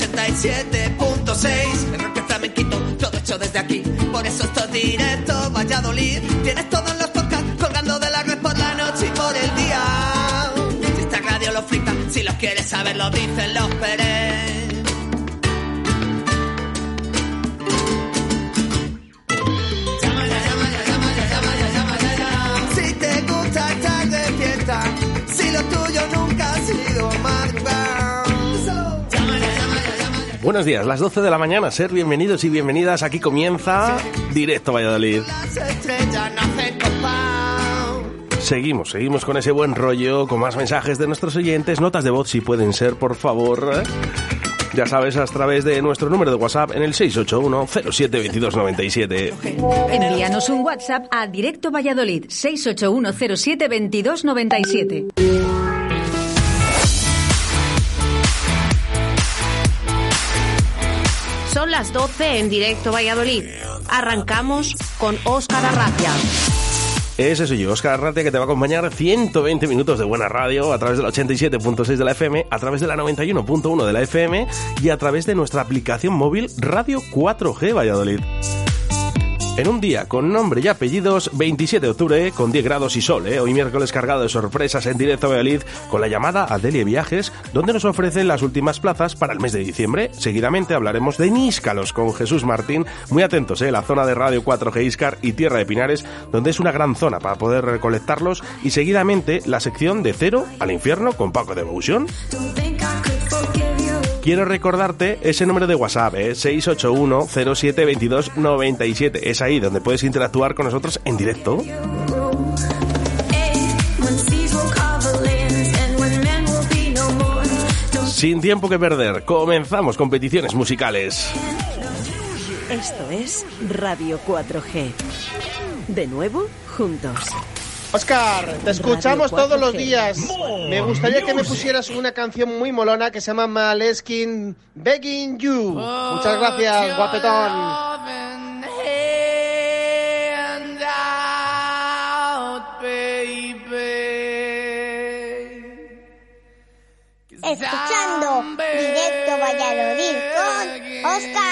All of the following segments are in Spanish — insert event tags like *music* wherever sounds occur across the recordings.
el 87.6. El rock flamenquito, todo hecho desde aquí. Por eso esto es directo, Valladolid. Tienes todos los podcasts colgando de la red por la noche y por el día. Si esta radio lo flita, si los quieres saber, lo dicen los Pérez. Buenos días, las 12 de la mañana, ser bienvenidos y bienvenidas. Aquí comienza Directo Valladolid. Seguimos, seguimos con ese buen rollo, con más mensajes de nuestros oyentes, notas de voz si pueden ser, por favor. Ya sabes, a través de nuestro número de WhatsApp en el 681 072297. Envíanos un WhatsApp a Directo Valladolid 681072297. Son las 12 en directo Valladolid. Arrancamos con Óscar Arratia. Ese soy yo, Oscar Arratia, que te va a acompañar 120 minutos de buena radio a través del 87.6 de la FM, a través de la 91.1 de la FM y a través de nuestra aplicación móvil Radio 4G Valladolid. En un día con nombre y apellidos, 27 de octubre, con 10 grados y sol, ¿eh? hoy miércoles cargado de sorpresas en directo a Valladolid, con la llamada Adelia Viajes, donde nos ofrecen las últimas plazas para el mes de diciembre. Seguidamente hablaremos de Níscalos con Jesús Martín, muy atentos, ¿eh? la zona de Radio 4G Iscar y Tierra de Pinares, donde es una gran zona para poder recolectarlos, y seguidamente la sección de Cero al Infierno con Paco Devotion. Quiero recordarte ese número de WhatsApp, ¿eh? 681 07 22 97. Es ahí donde puedes interactuar con nosotros en directo. Sin tiempo que perder, comenzamos competiciones musicales. Esto es Radio 4G. De nuevo, juntos. Oscar, te escuchamos todos los 4G. días. Me gustaría que me pusieras una canción muy molona que se llama Maleskin Begging You. Muchas gracias, guapetón. Escuchando Directo Valladolid con Óscar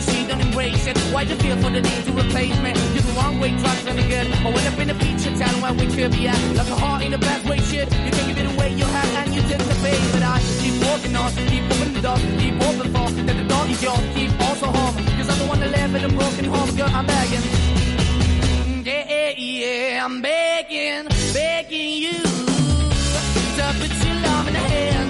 Good, she don't embrace it. Why the feel for the need to replace me? You're the wrong way, trying to good. I went up in a feature town where we could be at. Like a heart in a bad way, shit. You can give it away, you have, and you did the pay. But I keep walking on, keep moving the door, keep open for that the door is yours, keep also home. Cause I'm the one that live in a broken home, girl, I'm begging. Yeah, yeah, I'm begging, begging you to put your love in the hand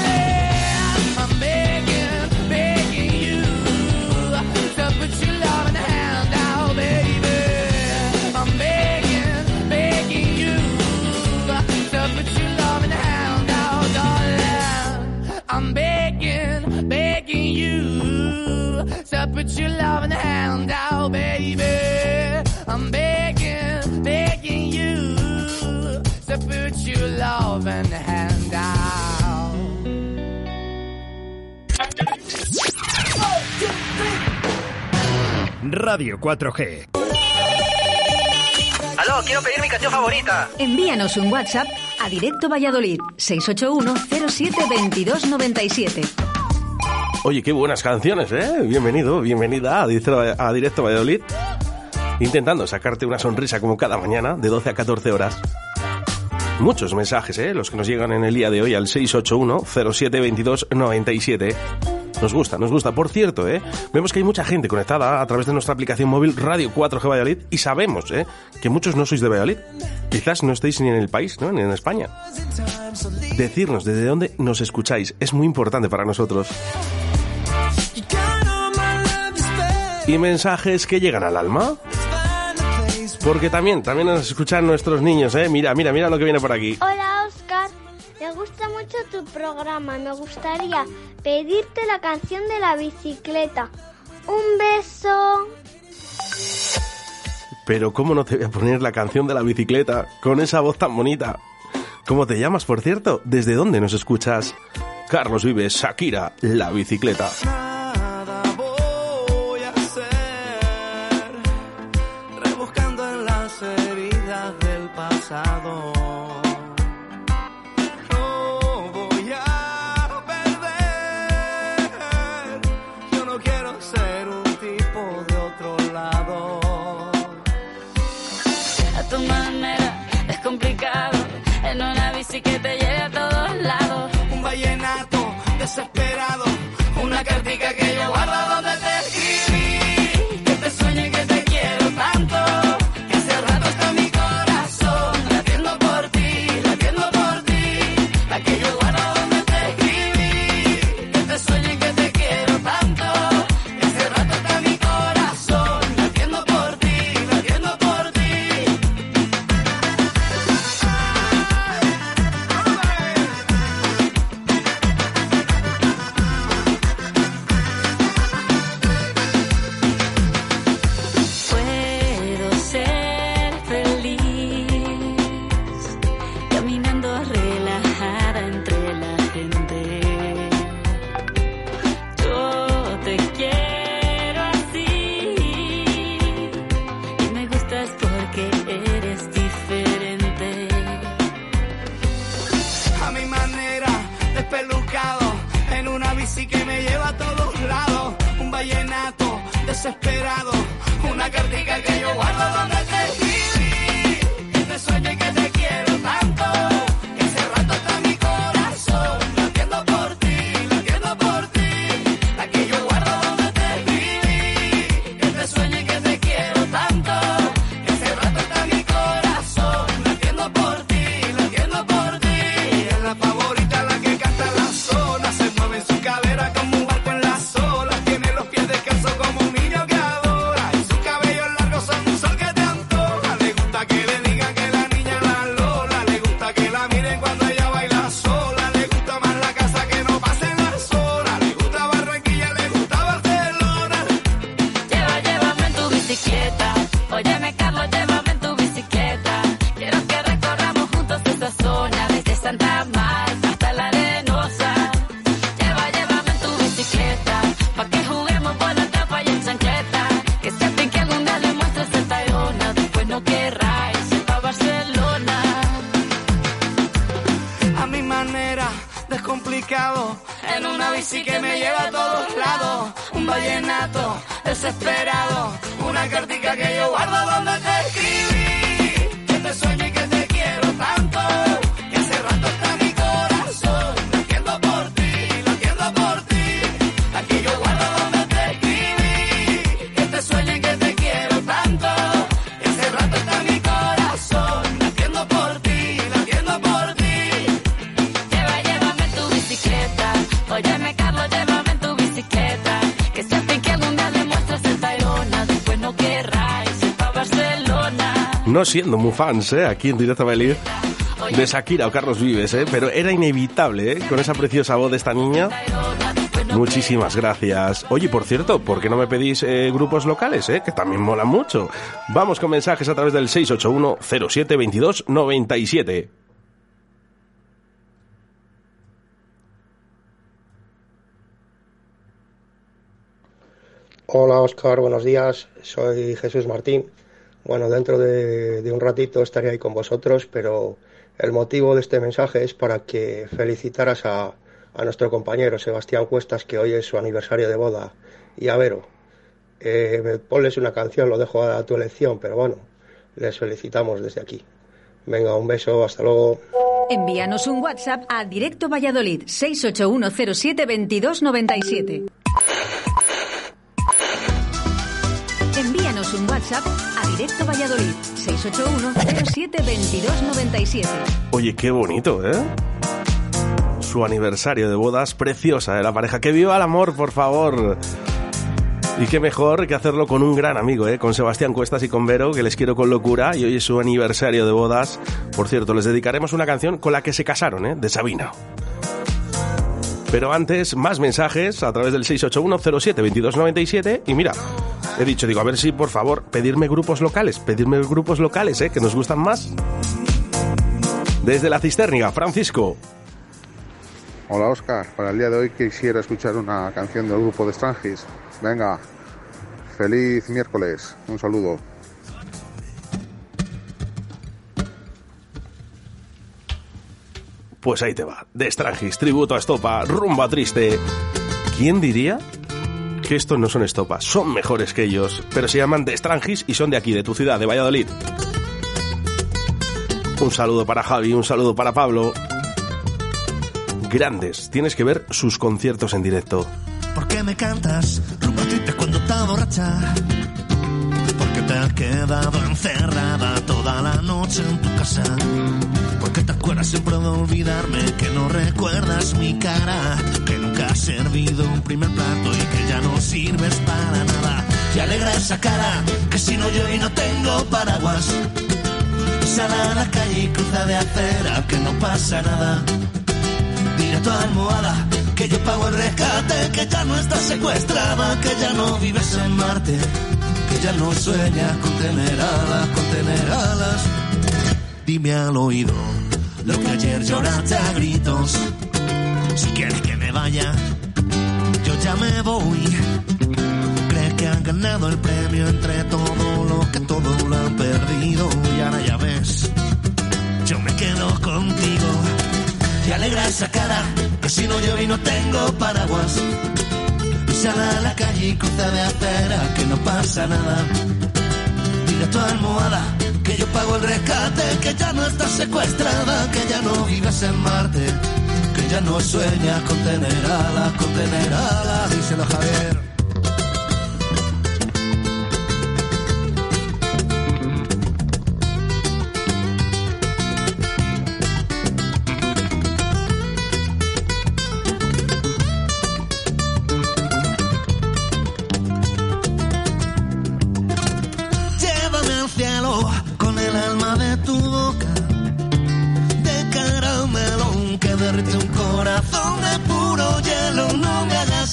Put your loving hand out, baby. I'm begging, begging you. To put your loving hand out. Radio 4G. Aló, quiero pedir mi canción favorita. Envíanos un WhatsApp a Directo Valladolid 681 07 22 97. Oye, qué buenas canciones, ¿eh? Bienvenido, bienvenida a Directo, a Directo Valladolid. Intentando sacarte una sonrisa como cada mañana, de 12 a 14 horas. Muchos mensajes, ¿eh? Los que nos llegan en el día de hoy al 681 07 22 97. Nos gusta, nos gusta. Por cierto, ¿eh? vemos que hay mucha gente conectada a través de nuestra aplicación móvil Radio 4G Valladolid y sabemos ¿eh? que muchos no sois de Valladolid. Quizás no estéis ni en el país, ¿no? ni en España. Decirnos desde dónde nos escucháis es muy importante para nosotros. Y mensajes que llegan al alma. Porque también, también nos escuchan nuestros niños, ¿eh? Mira, mira, mira lo que viene por aquí. Hola Oscar, me gusta mucho tu programa. Me gustaría pedirte la canción de la bicicleta. Un beso. Pero ¿cómo no te voy a poner la canción de la bicicleta con esa voz tan bonita? ¿Cómo te llamas, por cierto? ¿Desde dónde nos escuchas? Carlos Vives, Shakira, la bicicleta. Nada una cartica que yo guardo donde no siendo muy fans, ¿eh? Aquí en Directo de Shakira o Carlos Vives, ¿eh? Pero era inevitable, ¿eh? Con esa preciosa voz de esta niña. Muchísimas gracias. Oye, por cierto, ¿por qué no me pedís grupos locales? Que también molan mucho. Vamos con mensajes a través del 681 07 22 97. Hola Oscar, buenos días. Soy Jesús Martín. Bueno, dentro de, un ratito estaré ahí con vosotros, pero el motivo de este mensaje es para que felicitaras a, a nuestro compañero Sebastián Cuestas, que hoy es su aniversario de boda, y a Vero. Eh, ponles una canción, lo dejo a tu elección, pero bueno, les felicitamos desde aquí. Venga, un beso, hasta luego. Envíanos un WhatsApp a Directo Valladolid 681072297. Envíanos un WhatsApp Directo Valladolid 681072297. Oye, qué bonito, ¿eh? Su aniversario de bodas preciosa de la pareja. Que viva el amor, por favor. Y qué mejor que hacerlo con un gran amigo, ¿eh? con Sebastián Cuestas y con Vero, que les quiero con locura. Y hoy es su aniversario de bodas. Por cierto, les dedicaremos una canción con la que se casaron, ¿eh? de Sabina. Pero antes, más mensajes a través del 681072297. Y mira, he dicho, digo, a ver si por favor, pedirme grupos locales, pedirme grupos locales, ¿eh? que nos gustan más. Desde la cisternia, Francisco. Hola Oscar, para el día de hoy quisiera escuchar una canción del grupo de Strangis. Venga, feliz miércoles, un saludo. Pues ahí te va. De Strangis, tributo a Estopa, rumba triste. ¿Quién diría que estos no son Estopa? Son mejores que ellos, pero se llaman de Strangis y son de aquí, de tu ciudad, de Valladolid. Un saludo para Javi, un saludo para Pablo. Grandes, tienes que ver sus conciertos en directo. ¿Por qué me cantas rumba cuando borracha? Te has quedado encerrada toda la noche en tu casa. Porque te acuerdas siempre de olvidarme, que no recuerdas mi cara, que nunca has servido un primer plato y que ya no sirves para nada. Te alegra esa cara, que si no yo y no tengo paraguas. Sal a la calle y cruza de acera, que no pasa nada. Dile a tu almohada que yo pago el rescate, que ya no estás secuestrada, que ya no vives en Marte, que ya no sueñas con tener alas, con tener alas. Dime al oído lo que ayer lloraste a gritos. Si quieres que me vaya, yo ya me voy. Crees que han ganado el premio entre todos los que todo lo han perdido y ahora ya ves, yo me quedo contigo. Te alegra esa cara, que si no yo no tengo paraguas. Sal a la calle y cruza de acera, que no pasa nada. Dile a tu almohada que yo pago el rescate, que ya no estás secuestrada, que ya no vives en Marte, que ya no sueñas con tener alas, con tener alas. Díselo Javier.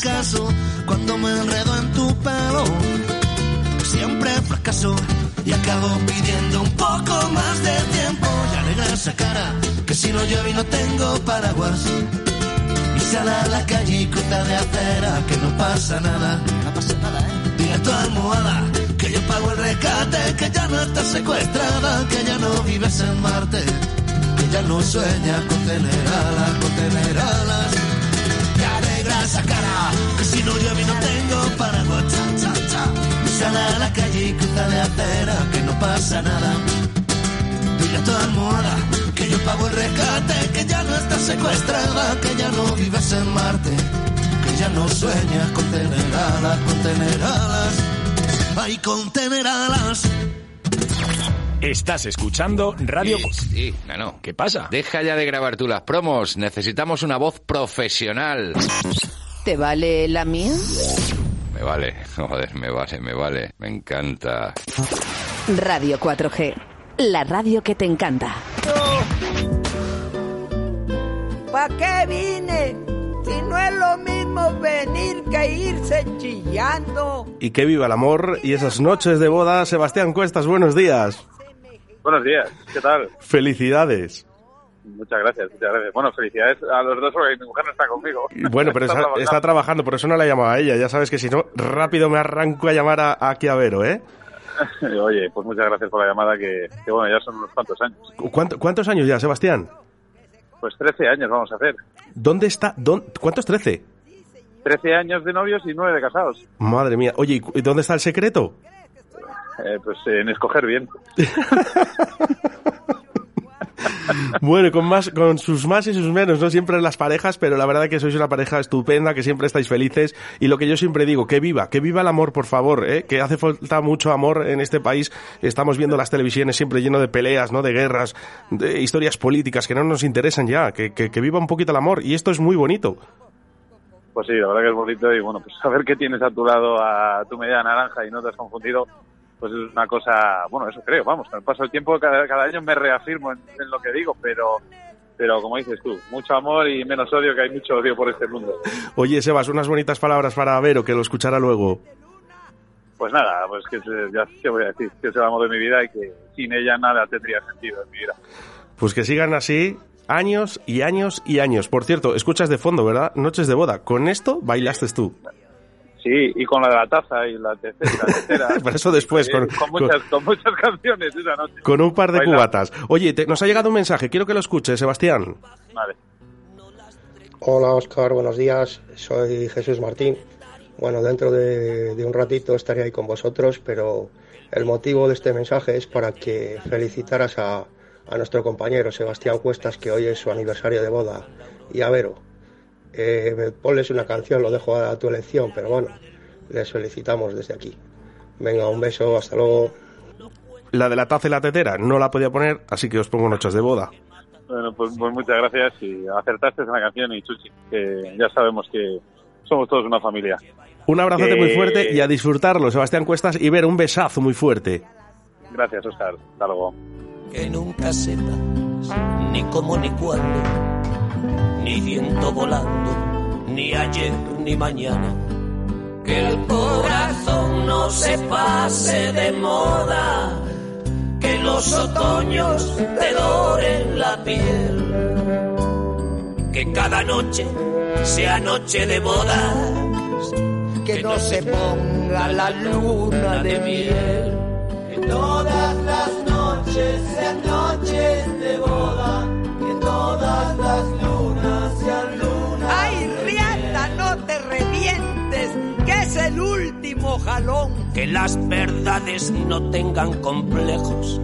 Caso cuando me enredo en tu pelo. Siempre fracaso y acabo pidiendo un poco más de tiempo. Y alegra esa cara que si no llueve y no tengo paraguas. Y sal a la calle y de acera que no pasa nada. No pasa nada, ¿eh? Dile a tu almohada que yo pago el rescate, que ya no estás secuestrada, que ya no vives en Marte, que ya no sueñas con tener alas, con tener alas. Esa que si no llueve no tengo paraguas, cha, cha, cha. Y sal a la calle y cruza de acera, que no pasa nada. Dile a tu almohada que yo pago el rescate, que ya no estás secuestrada, que ya no vives en Marte, que ya no sueñas con tener alas, con tener alas. Ay, con tener alas. Estás escuchando Radio... Sí, sí, no, no. ¿Qué pasa? Deja ya de grabar tú las promos. Necesitamos una voz profesional. ¿Te vale la mía? Me vale, *laughs* joder, me vale, me vale. Me encanta. Radio 4G. la radio que te encanta. ¿Para qué vine? Si no es lo mismo venir que irse chillando. Y que viva el amor y esas noches de boda. Sebastián Cuestas, buenos días. Buenos días, ¿qué tal? Felicidades. Muchas gracias, muchas gracias. Bueno, felicidades a los dos porque mi mujer no está conmigo. Bueno, pero *laughs* está, trabajando. está trabajando, por eso no la he llamado a ella. Ya sabes que si no, rápido me arranco a llamar a, a Chiavero, ¿eh? *laughs* Oye, pues muchas gracias por la llamada que, que bueno, ya son unos cuantos años. ¿Cuánto- ¿Cuántos años ya, Sebastián? Pues 13 años vamos a hacer. ¿Dónde está? ¿Cuántos? ¿13? 13 años de novios y 9 de casados. Madre mía. Oye, ¿y cu- ¿y dónde está el secreto? Eh, pues en escoger bien. *laughs* Bueno, con más, con sus más y sus menos, no siempre en las parejas, pero la verdad que sois una pareja estupenda, que siempre estáis felices y lo que yo siempre digo, que viva, que viva el amor, por favor, ¿eh? que hace falta mucho amor en este país. Estamos viendo las televisiones siempre lleno de peleas, no, de guerras, de historias políticas que no nos interesan ya, que, que, que viva un poquito el amor y esto es muy bonito. Pues sí, la verdad que es bonito y bueno, pues saber que tienes a tu lado a tu media naranja y no te has confundido, pues es una cosa, bueno, eso creo, vamos, con el paso del tiempo cada, cada año me reafirmo en, en lo que digo, pero pero como dices tú, mucho amor y menos odio, que hay mucho odio por este mundo. Oye, Sebas, unas bonitas palabras para Vero, que lo escuchará luego. Pues nada, pues que se- ya qué voy a decir, que es el amor de mi vida y que sin ella nada tendría sentido en mi vida. Pues que sigan así años y años y años. Por cierto, escuchas de fondo, ¿verdad? Noches de boda. Con esto bailaste tú. Sí, y con la de la taza y la tercera. La tercera *laughs* Pero eso después, Eh, con- con, muchas, con muchas canciones esa noche. Con un par de Baila. cubatas. Oye, te- nos ha llegado un mensaje, quiero que lo escuches, Sebastián. Vale. Hola Oscar, buenos días. Soy Jesús Martín. Bueno, dentro de, de un ratito estaré ahí con vosotros, pero el motivo de este mensaje es para que felicitaras a, a nuestro compañero Sebastián Cuestas, que hoy es su aniversario de boda, y a Vero. Eh, ponles una canción, lo dejo a tu elección, pero bueno, les felicitamos desde aquí. Venga, un beso, hasta luego. La de la taza y la tetera no la podía poner, así que os pongo noches de boda. Bueno, pues, pues muchas gracias y acertaste en la canción y Chuchi, que ya sabemos que somos todos una familia. Un abrazote Que- muy fuerte y a disfrutarlo, Sebastián Cuestas, y ver un besazo muy fuerte. Gracias, Oscar. Hasta luego. que nunca sepas ni cómo ni cuándo, ni viento volando, ni ayer ni mañana. Que el corazón no se pase de moda, que los otoños te doren la piel, que cada noche sea noche de bodas, Que no se ponga la luna de miel. Que todas las noches sean noches de boda, las lunas sean lunas. ¡Ay, Riata, no te revientes! ¡Que es el último jalón! que las verdades no tengan complejos.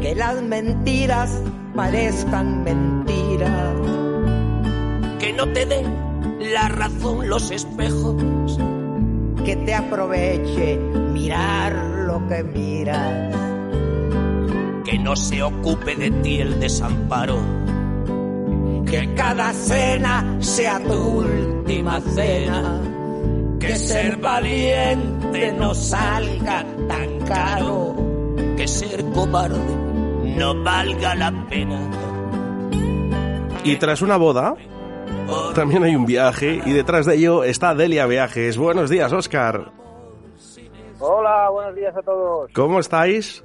Que las mentiras parezcan mentiras. que no te den la razón los espejos. Que te aproveche mirar lo que miras. Que no se ocupe de ti el desamparo. Que cada cena sea tu última cena. Que ser valiente no salga tan caro. Que ser cobarde no valga la pena. Y tras una boda, también hay un viaje, y detrás de ello está Delia Viajes. Buenos días, Oscar. Hola, buenos días a todos. ¿Cómo estáis?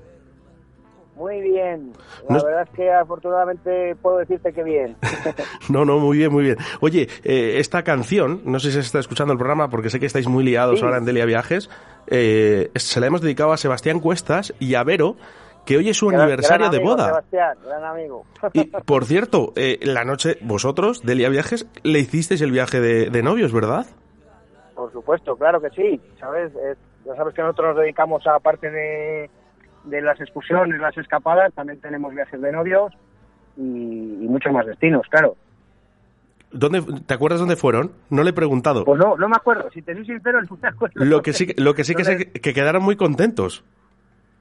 Muy bien. La No- verdad es que afortunadamente puedo decirte que bien. *laughs* No, no, muy bien, muy bien. Oye, eh, esta canción, no sé si se está escuchando el programa porque sé que estáis muy liados Sí. ahora en Delia Viajes, eh, se la hemos dedicado a Sebastián Cuestas y a Vero, que hoy es su Gran- aniversario gran de boda. Sebastián, gran amigo. Y, *laughs* por cierto, eh, la noche, vosotros, Delia Viajes, le hicisteis el viaje de, de novios, ¿verdad? Por supuesto, claro que sí. ¿Sabes? Eh, ya sabes que nosotros nos dedicamos a parte de, de las excursiones, las escapadas, también tenemos viajes de novios y, y muchos más destinos, claro. ¿Dónde, ¿Te acuerdas dónde fueron? No le he preguntado. Pues no, no me acuerdo. Si te soy sincero, no me acuerdo. Lo que sí, lo que, sí que sé que quedaron muy contentos.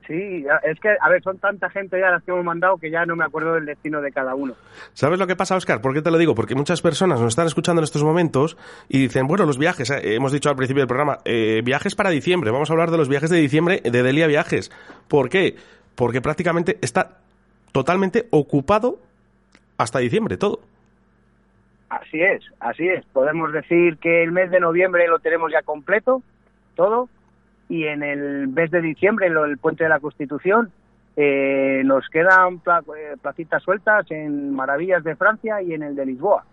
Sí, es que, a ver, son tanta gente ya las que hemos mandado que ya no me acuerdo del destino de cada uno. ¿Sabes lo que pasa, Oscar? ¿Por qué te lo digo? Porque muchas personas nos están escuchando en estos momentos y dicen, bueno, los viajes, eh, hemos dicho al principio del programa, eh, viajes para diciembre, vamos a hablar de los viajes de diciembre de Delia Viajes. ¿Por qué? porque prácticamente está totalmente ocupado hasta diciembre todo. Así es, así es. Podemos decir que el mes de noviembre lo tenemos ya completo, todo, y en el mes de diciembre, lo- el puente de la Constitución, eh, nos quedan pla- eh, placitas sueltas en Maravillas de Francia y en el de Lisboa.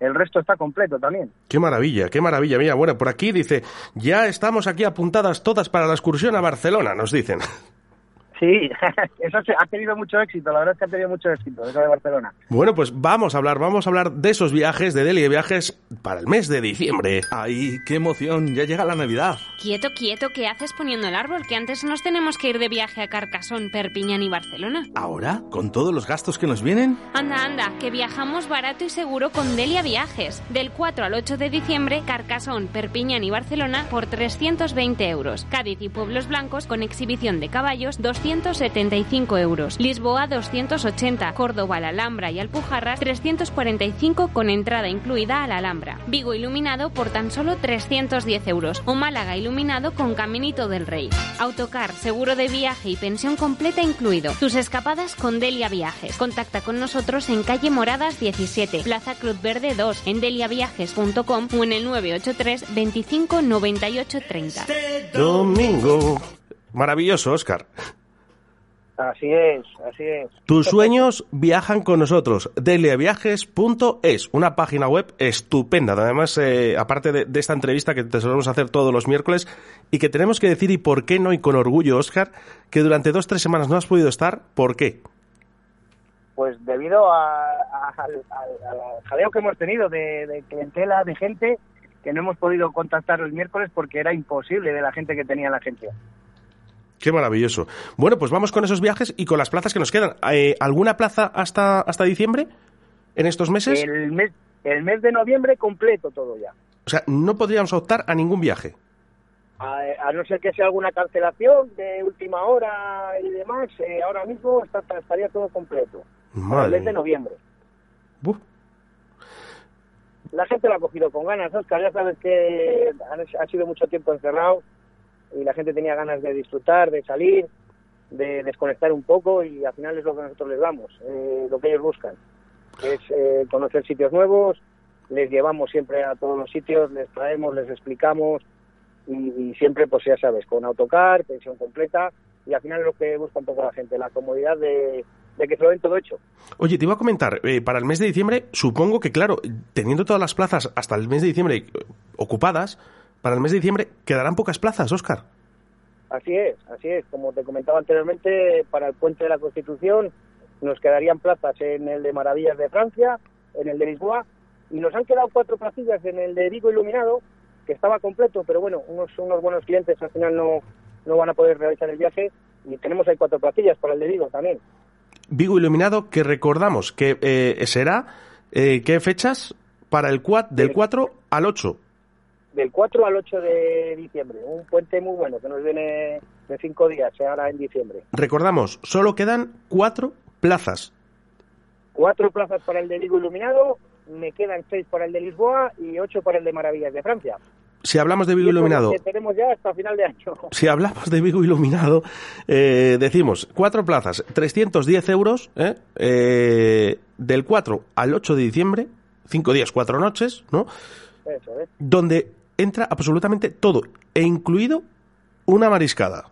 El resto está completo también. Qué maravilla, qué maravilla. Mira, bueno, por aquí dice, ya estamos aquí apuntadas todas para la excursión a Barcelona, nos dicen. Sí, *laughs* eso ha tenido mucho éxito, la verdad es que ha tenido mucho éxito, eso de Barcelona. Bueno, pues vamos a hablar, vamos a hablar de esos viajes, de Delia Viajes, para el mes de diciembre. ¡Ay, qué emoción! Ya llega la Navidad. Quieto, quieto, ¿qué haces poniendo el árbol? Que antes nos tenemos que ir de viaje a Carcasón, Perpiñán y Barcelona. ¿Ahora? ¿Con todos los gastos que nos vienen? Anda, anda, que viajamos barato y seguro con Delia Viajes. Del 4 al 8 de diciembre, Carcasón, Perpiñán y Barcelona por 320 euros. Cádiz y Pueblos Blancos con exhibición de caballos 275 euros. Lisboa 280. Córdoba, la Alhambra y Alpujarras 345 con entrada incluida a la Alhambra. Vigo iluminado por tan solo 310 euros. O Málaga iluminado con Caminito del Rey. Autocar, seguro de viaje y pensión completa incluido. Tus escapadas con Delia Viajes. Contacta con nosotros en calle Moradas 17, Plaza Cruz Verde 2, en deliaviajes.com o en el 983 25 98 30. Domingo. Maravilloso, Oscar. Así es, así es. Tus sueños viajan con nosotros. Deliaviajes.es, una página web estupenda. Además, eh, aparte de, de esta entrevista que te solemos hacer todos los miércoles y que tenemos que decir, y por qué no, y con orgullo, Oscar, que durante dos tres semanas no has podido estar. ¿Por qué? Pues debido a- a- al, al- al jaleo que hemos tenido de, de clientela, de gente, que no hemos podido contactar el miércoles porque era imposible de la gente que tenía en la agencia. Qué maravilloso. Bueno, pues vamos con esos viajes y con las plazas que nos quedan. Eh, ¿Alguna plaza hasta, hasta diciembre en estos meses? El mes, el mes de noviembre completo todo ya. O sea, no podríamos optar a ningún viaje. A, a no ser que sea alguna cancelación de última hora y demás, eh, ahora mismo está- estaría todo completo. El mes de noviembre. La gente lo ha cogido con ganas, Oscar. Ya sabes que han- ha sido mucho tiempo encerrado y la gente tenía ganas de disfrutar, de salir, de desconectar un poco y al final es lo que nosotros les damos, eh, lo que ellos buscan, es eh, conocer sitios nuevos, les llevamos siempre a todos los sitios, les traemos, les explicamos y, y siempre, pues ya sabes, con autocar, pensión completa y al final es lo que busca un poco la gente, la comodidad de, de que se lo den todo hecho. Oye, te iba a comentar, eh, para el mes de diciembre, supongo que, claro, teniendo todas las plazas hasta el mes de diciembre eh, ocupadas, para el mes de diciembre quedarán pocas plazas, Oscar. Así es, así es. Como te comentaba anteriormente, para el Puente de la Constitución nos quedarían plazas en el de Maravillas de Francia, en el de Lisboa, y nos han quedado cuatro placillas en el de Vigo Iluminado, que estaba completo, pero bueno, unos, unos buenos clientes al final no, no van a poder realizar el viaje, y tenemos ahí cuatro placillas para el de Vigo también. Vigo Iluminado, que recordamos que eh, será, eh, ¿qué fechas? Para el cuat, del 4 al 8. Del 4 al 8 de diciembre, un puente muy bueno que nos viene de cinco días, eh, ahora en diciembre. Recordamos, solo quedan cuatro plazas. Cuatro plazas para el de Vigo Iluminado, me quedan seis para el de Lisboa y ocho para el de Maravillas de Francia. Si hablamos de Vigo Iluminado, que tenemos ya hasta final de año. *laughs* si hablamos de Vigo Iluminado, eh, decimos cuatro plazas, 310 euros, ¿eh? Eh, del 4 al 8 de diciembre, cinco días, cuatro noches, ¿no? Eso es. Donde entra absolutamente todo, e incluido una mariscada.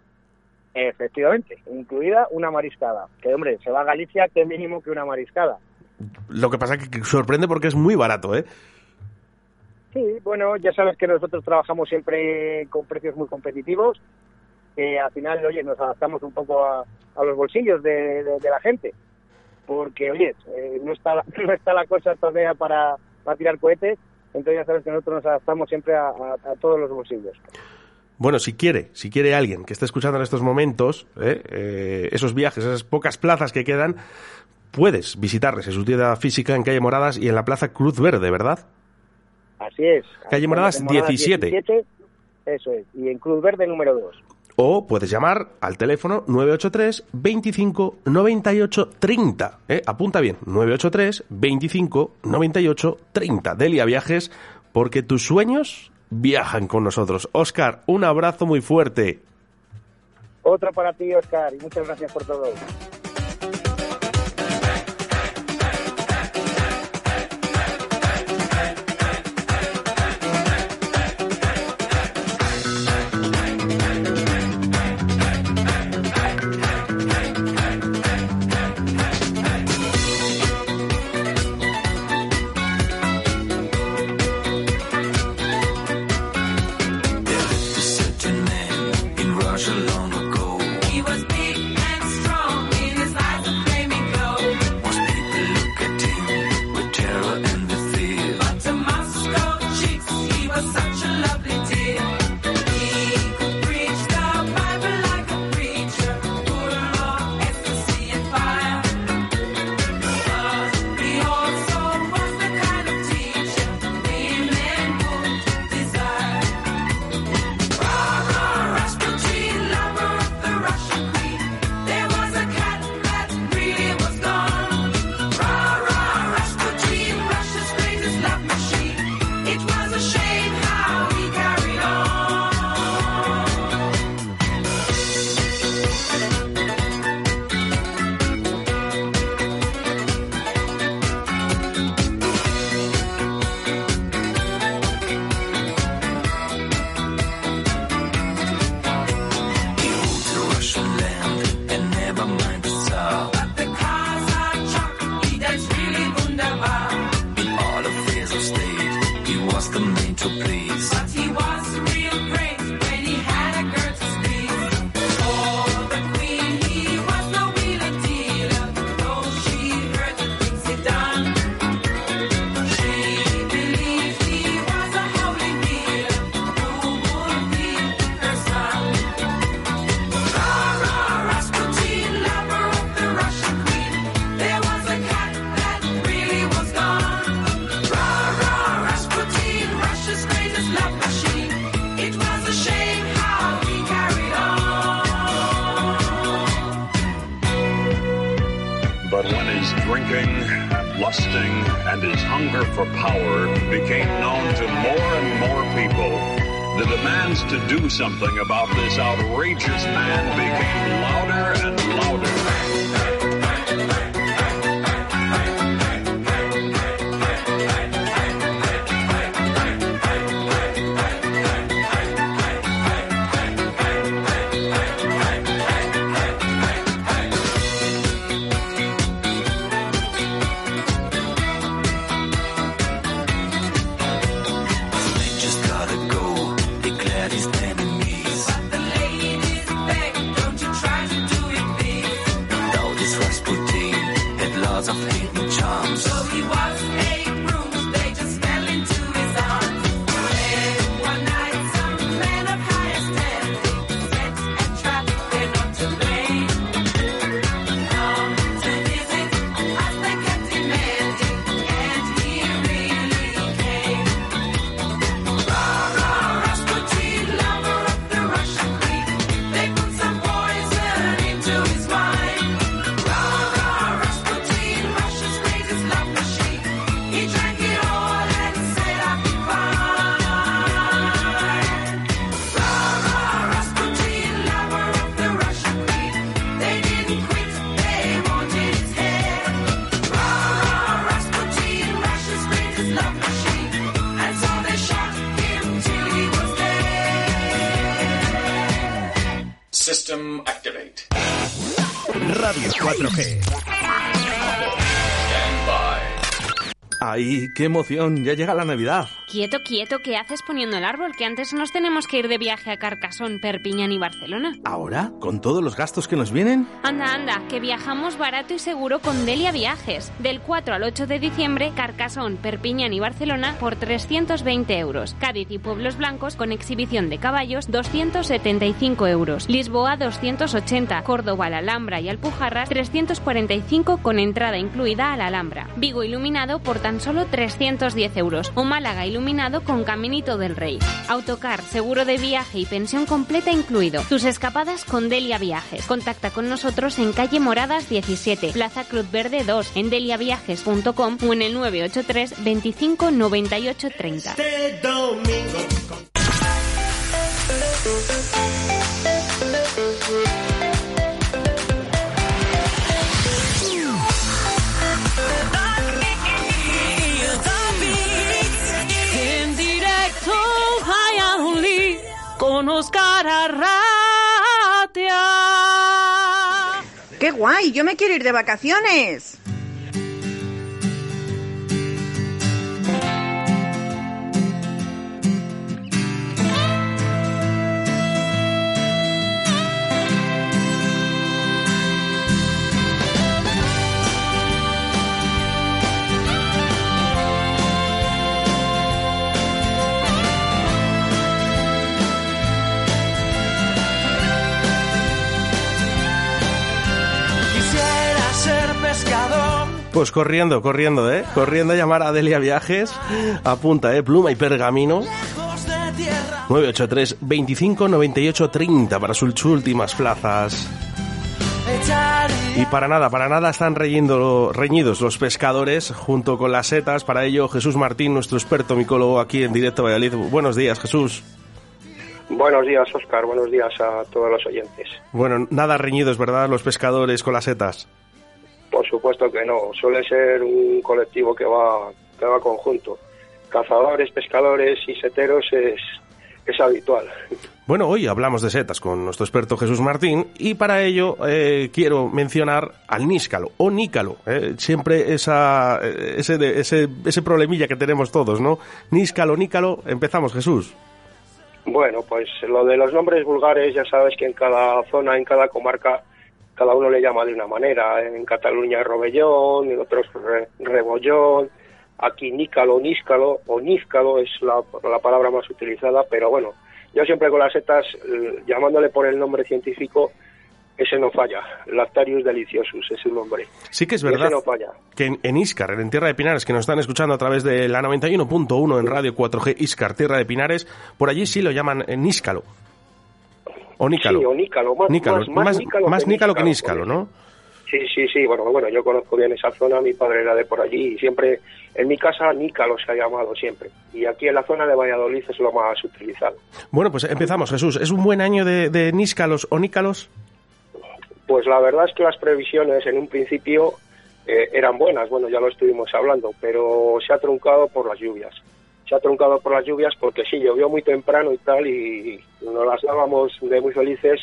Efectivamente, incluida una mariscada. Que hombre, se va a Galicia, que mínimo que una mariscada. Lo que pasa que sorprende porque es muy barato, ¿eh? Sí, bueno, ya sabes que nosotros trabajamos siempre con precios muy competitivos. Que al final, oye, nos adaptamos un poco a, a los bolsillos de, de- de la gente. Porque, oye, eh, no, está, la- *laughs* no está la cosa todavía para, para tirar cohetes. Entonces ya sabes que nosotros nos adaptamos siempre a, a- a todos los bolsillos. Bueno, si quiere, si quiere alguien que esté escuchando en estos momentos, ¿eh? Eh, esos viajes, esas pocas plazas que quedan, puedes visitarles en su tienda física en calle Moradas y en la Plaza Cruz Verde, ¿verdad? Así es. Calle Moradas Moradas 17. 17, Eso es. Y en Cruz Verde número 2 o puedes llamar al teléfono 983 25 98 30. Apunta bien, 983 25 98 30. Delia Viajes, porque tus sueños viajan con nosotros. Oscar, un abrazo muy fuerte. Otro para ti, Oscar, y muchas gracias por todo. ¡Ay, qué emoción! Ya llega la Navidad. Quieto, quieto, ¿qué haces poniendo el árbol? Que antes nos tenemos que ir de viaje a Carcasón, Perpiñán y Barcelona. ¿Ahora? ¿Con todos los gastos que nos vienen? Anda, anda, que viajamos barato y seguro con Delia Viajes. Del 4 al 8 de diciembre, Carcasón, Perpiñán y Barcelona por 320 euros. Cádiz y Pueblos Blancos con exhibición de caballos, 275 euros. Lisboa, 280. Córdoba, la Alhambra y Alpujarras, 345 con entrada incluida a la Alhambra. Vigo iluminado por tan solo 310 euros. O Málaga iluminado iluminado con Caminito del Rey. Autocar, seguro de viaje y pensión completa incluido. Tus escapadas con Delia Viajes. Contacta con nosotros en calle Moradas 17, Plaza Cruz Verde 2, en deliaviajes.com o en el 983 25 98 30. Arratia. ¡Qué guay! Yo me quiero ir de vacaciones. Pues corriendo, corriendo, ¿eh? Corriendo a llamar a Delia Viajes. Apunta, ¿eh? Pluma y pergamino. Lejos de tierra. 983 25 98 30 para sus últimas plazas. Y para nada, para nada están reñidos los pescadores junto con las setas. Para ello, Jesús Martín, nuestro experto micólogo aquí en directo Valladolid. Buenos días, Jesús. Buenos días, Oscar. Buenos días a todos los oyentes. Bueno, nada reñidos, ¿verdad? Los pescadores con las setas. Por supuesto que no. Suele ser un colectivo que va, que va conjunto. Cazadores, pescadores y seteros es, es habitual. *laughs* Bueno, hoy hablamos de setas con nuestro experto Jesús Martín y para ello eh, quiero mencionar al níscalo o nícalo. eh, siempre esa, eh, ese, ese, ese problemilla que tenemos todos, ¿no? Níscalo, nícalo. Empezamos, Jesús. Bueno, pues lo de los nombres vulgares, ya sabes que en cada zona, en cada comarca, cada uno le llama de una manera. En Cataluña Robellón, en otros re- Rebollón, aquí Nícalo, Níscalo o Nízcalo es la, la palabra más utilizada, pero bueno, yo siempre con las setas, eh, llamándole por el nombre científico, ese no falla. Lactarius deliciosus es su nombre. Sí que es verdad no falla. que en, en Iscar, en Tierra de Pinares, que nos están escuchando a través de la 91.1 en Radio 4G Iscar, Tierra de Pinares, por allí sí lo llaman eh, níscalo. O nícalo. Sí, o Nícalo, más, Nícalo, más, más más- Nícalo más que nícalo que ¿no? Sí, sí, sí, bueno, bueno, yo conozco bien esa zona, mi padre era de por allí y siempre, en mi casa Nícalo se ha llamado siempre. Y aquí en la zona de Valladolid es lo más utilizado. Bueno, pues empezamos, Jesús. ¿Es un buen año de, de níscalos o nícalos? Pues la verdad es que las previsiones en un principio eh, eran buenas, bueno, ya lo estuvimos hablando, pero se ha truncado por las lluvias. Se ha truncado por las lluvias porque sí, llovió muy temprano y tal, y nos las dábamos de muy felices,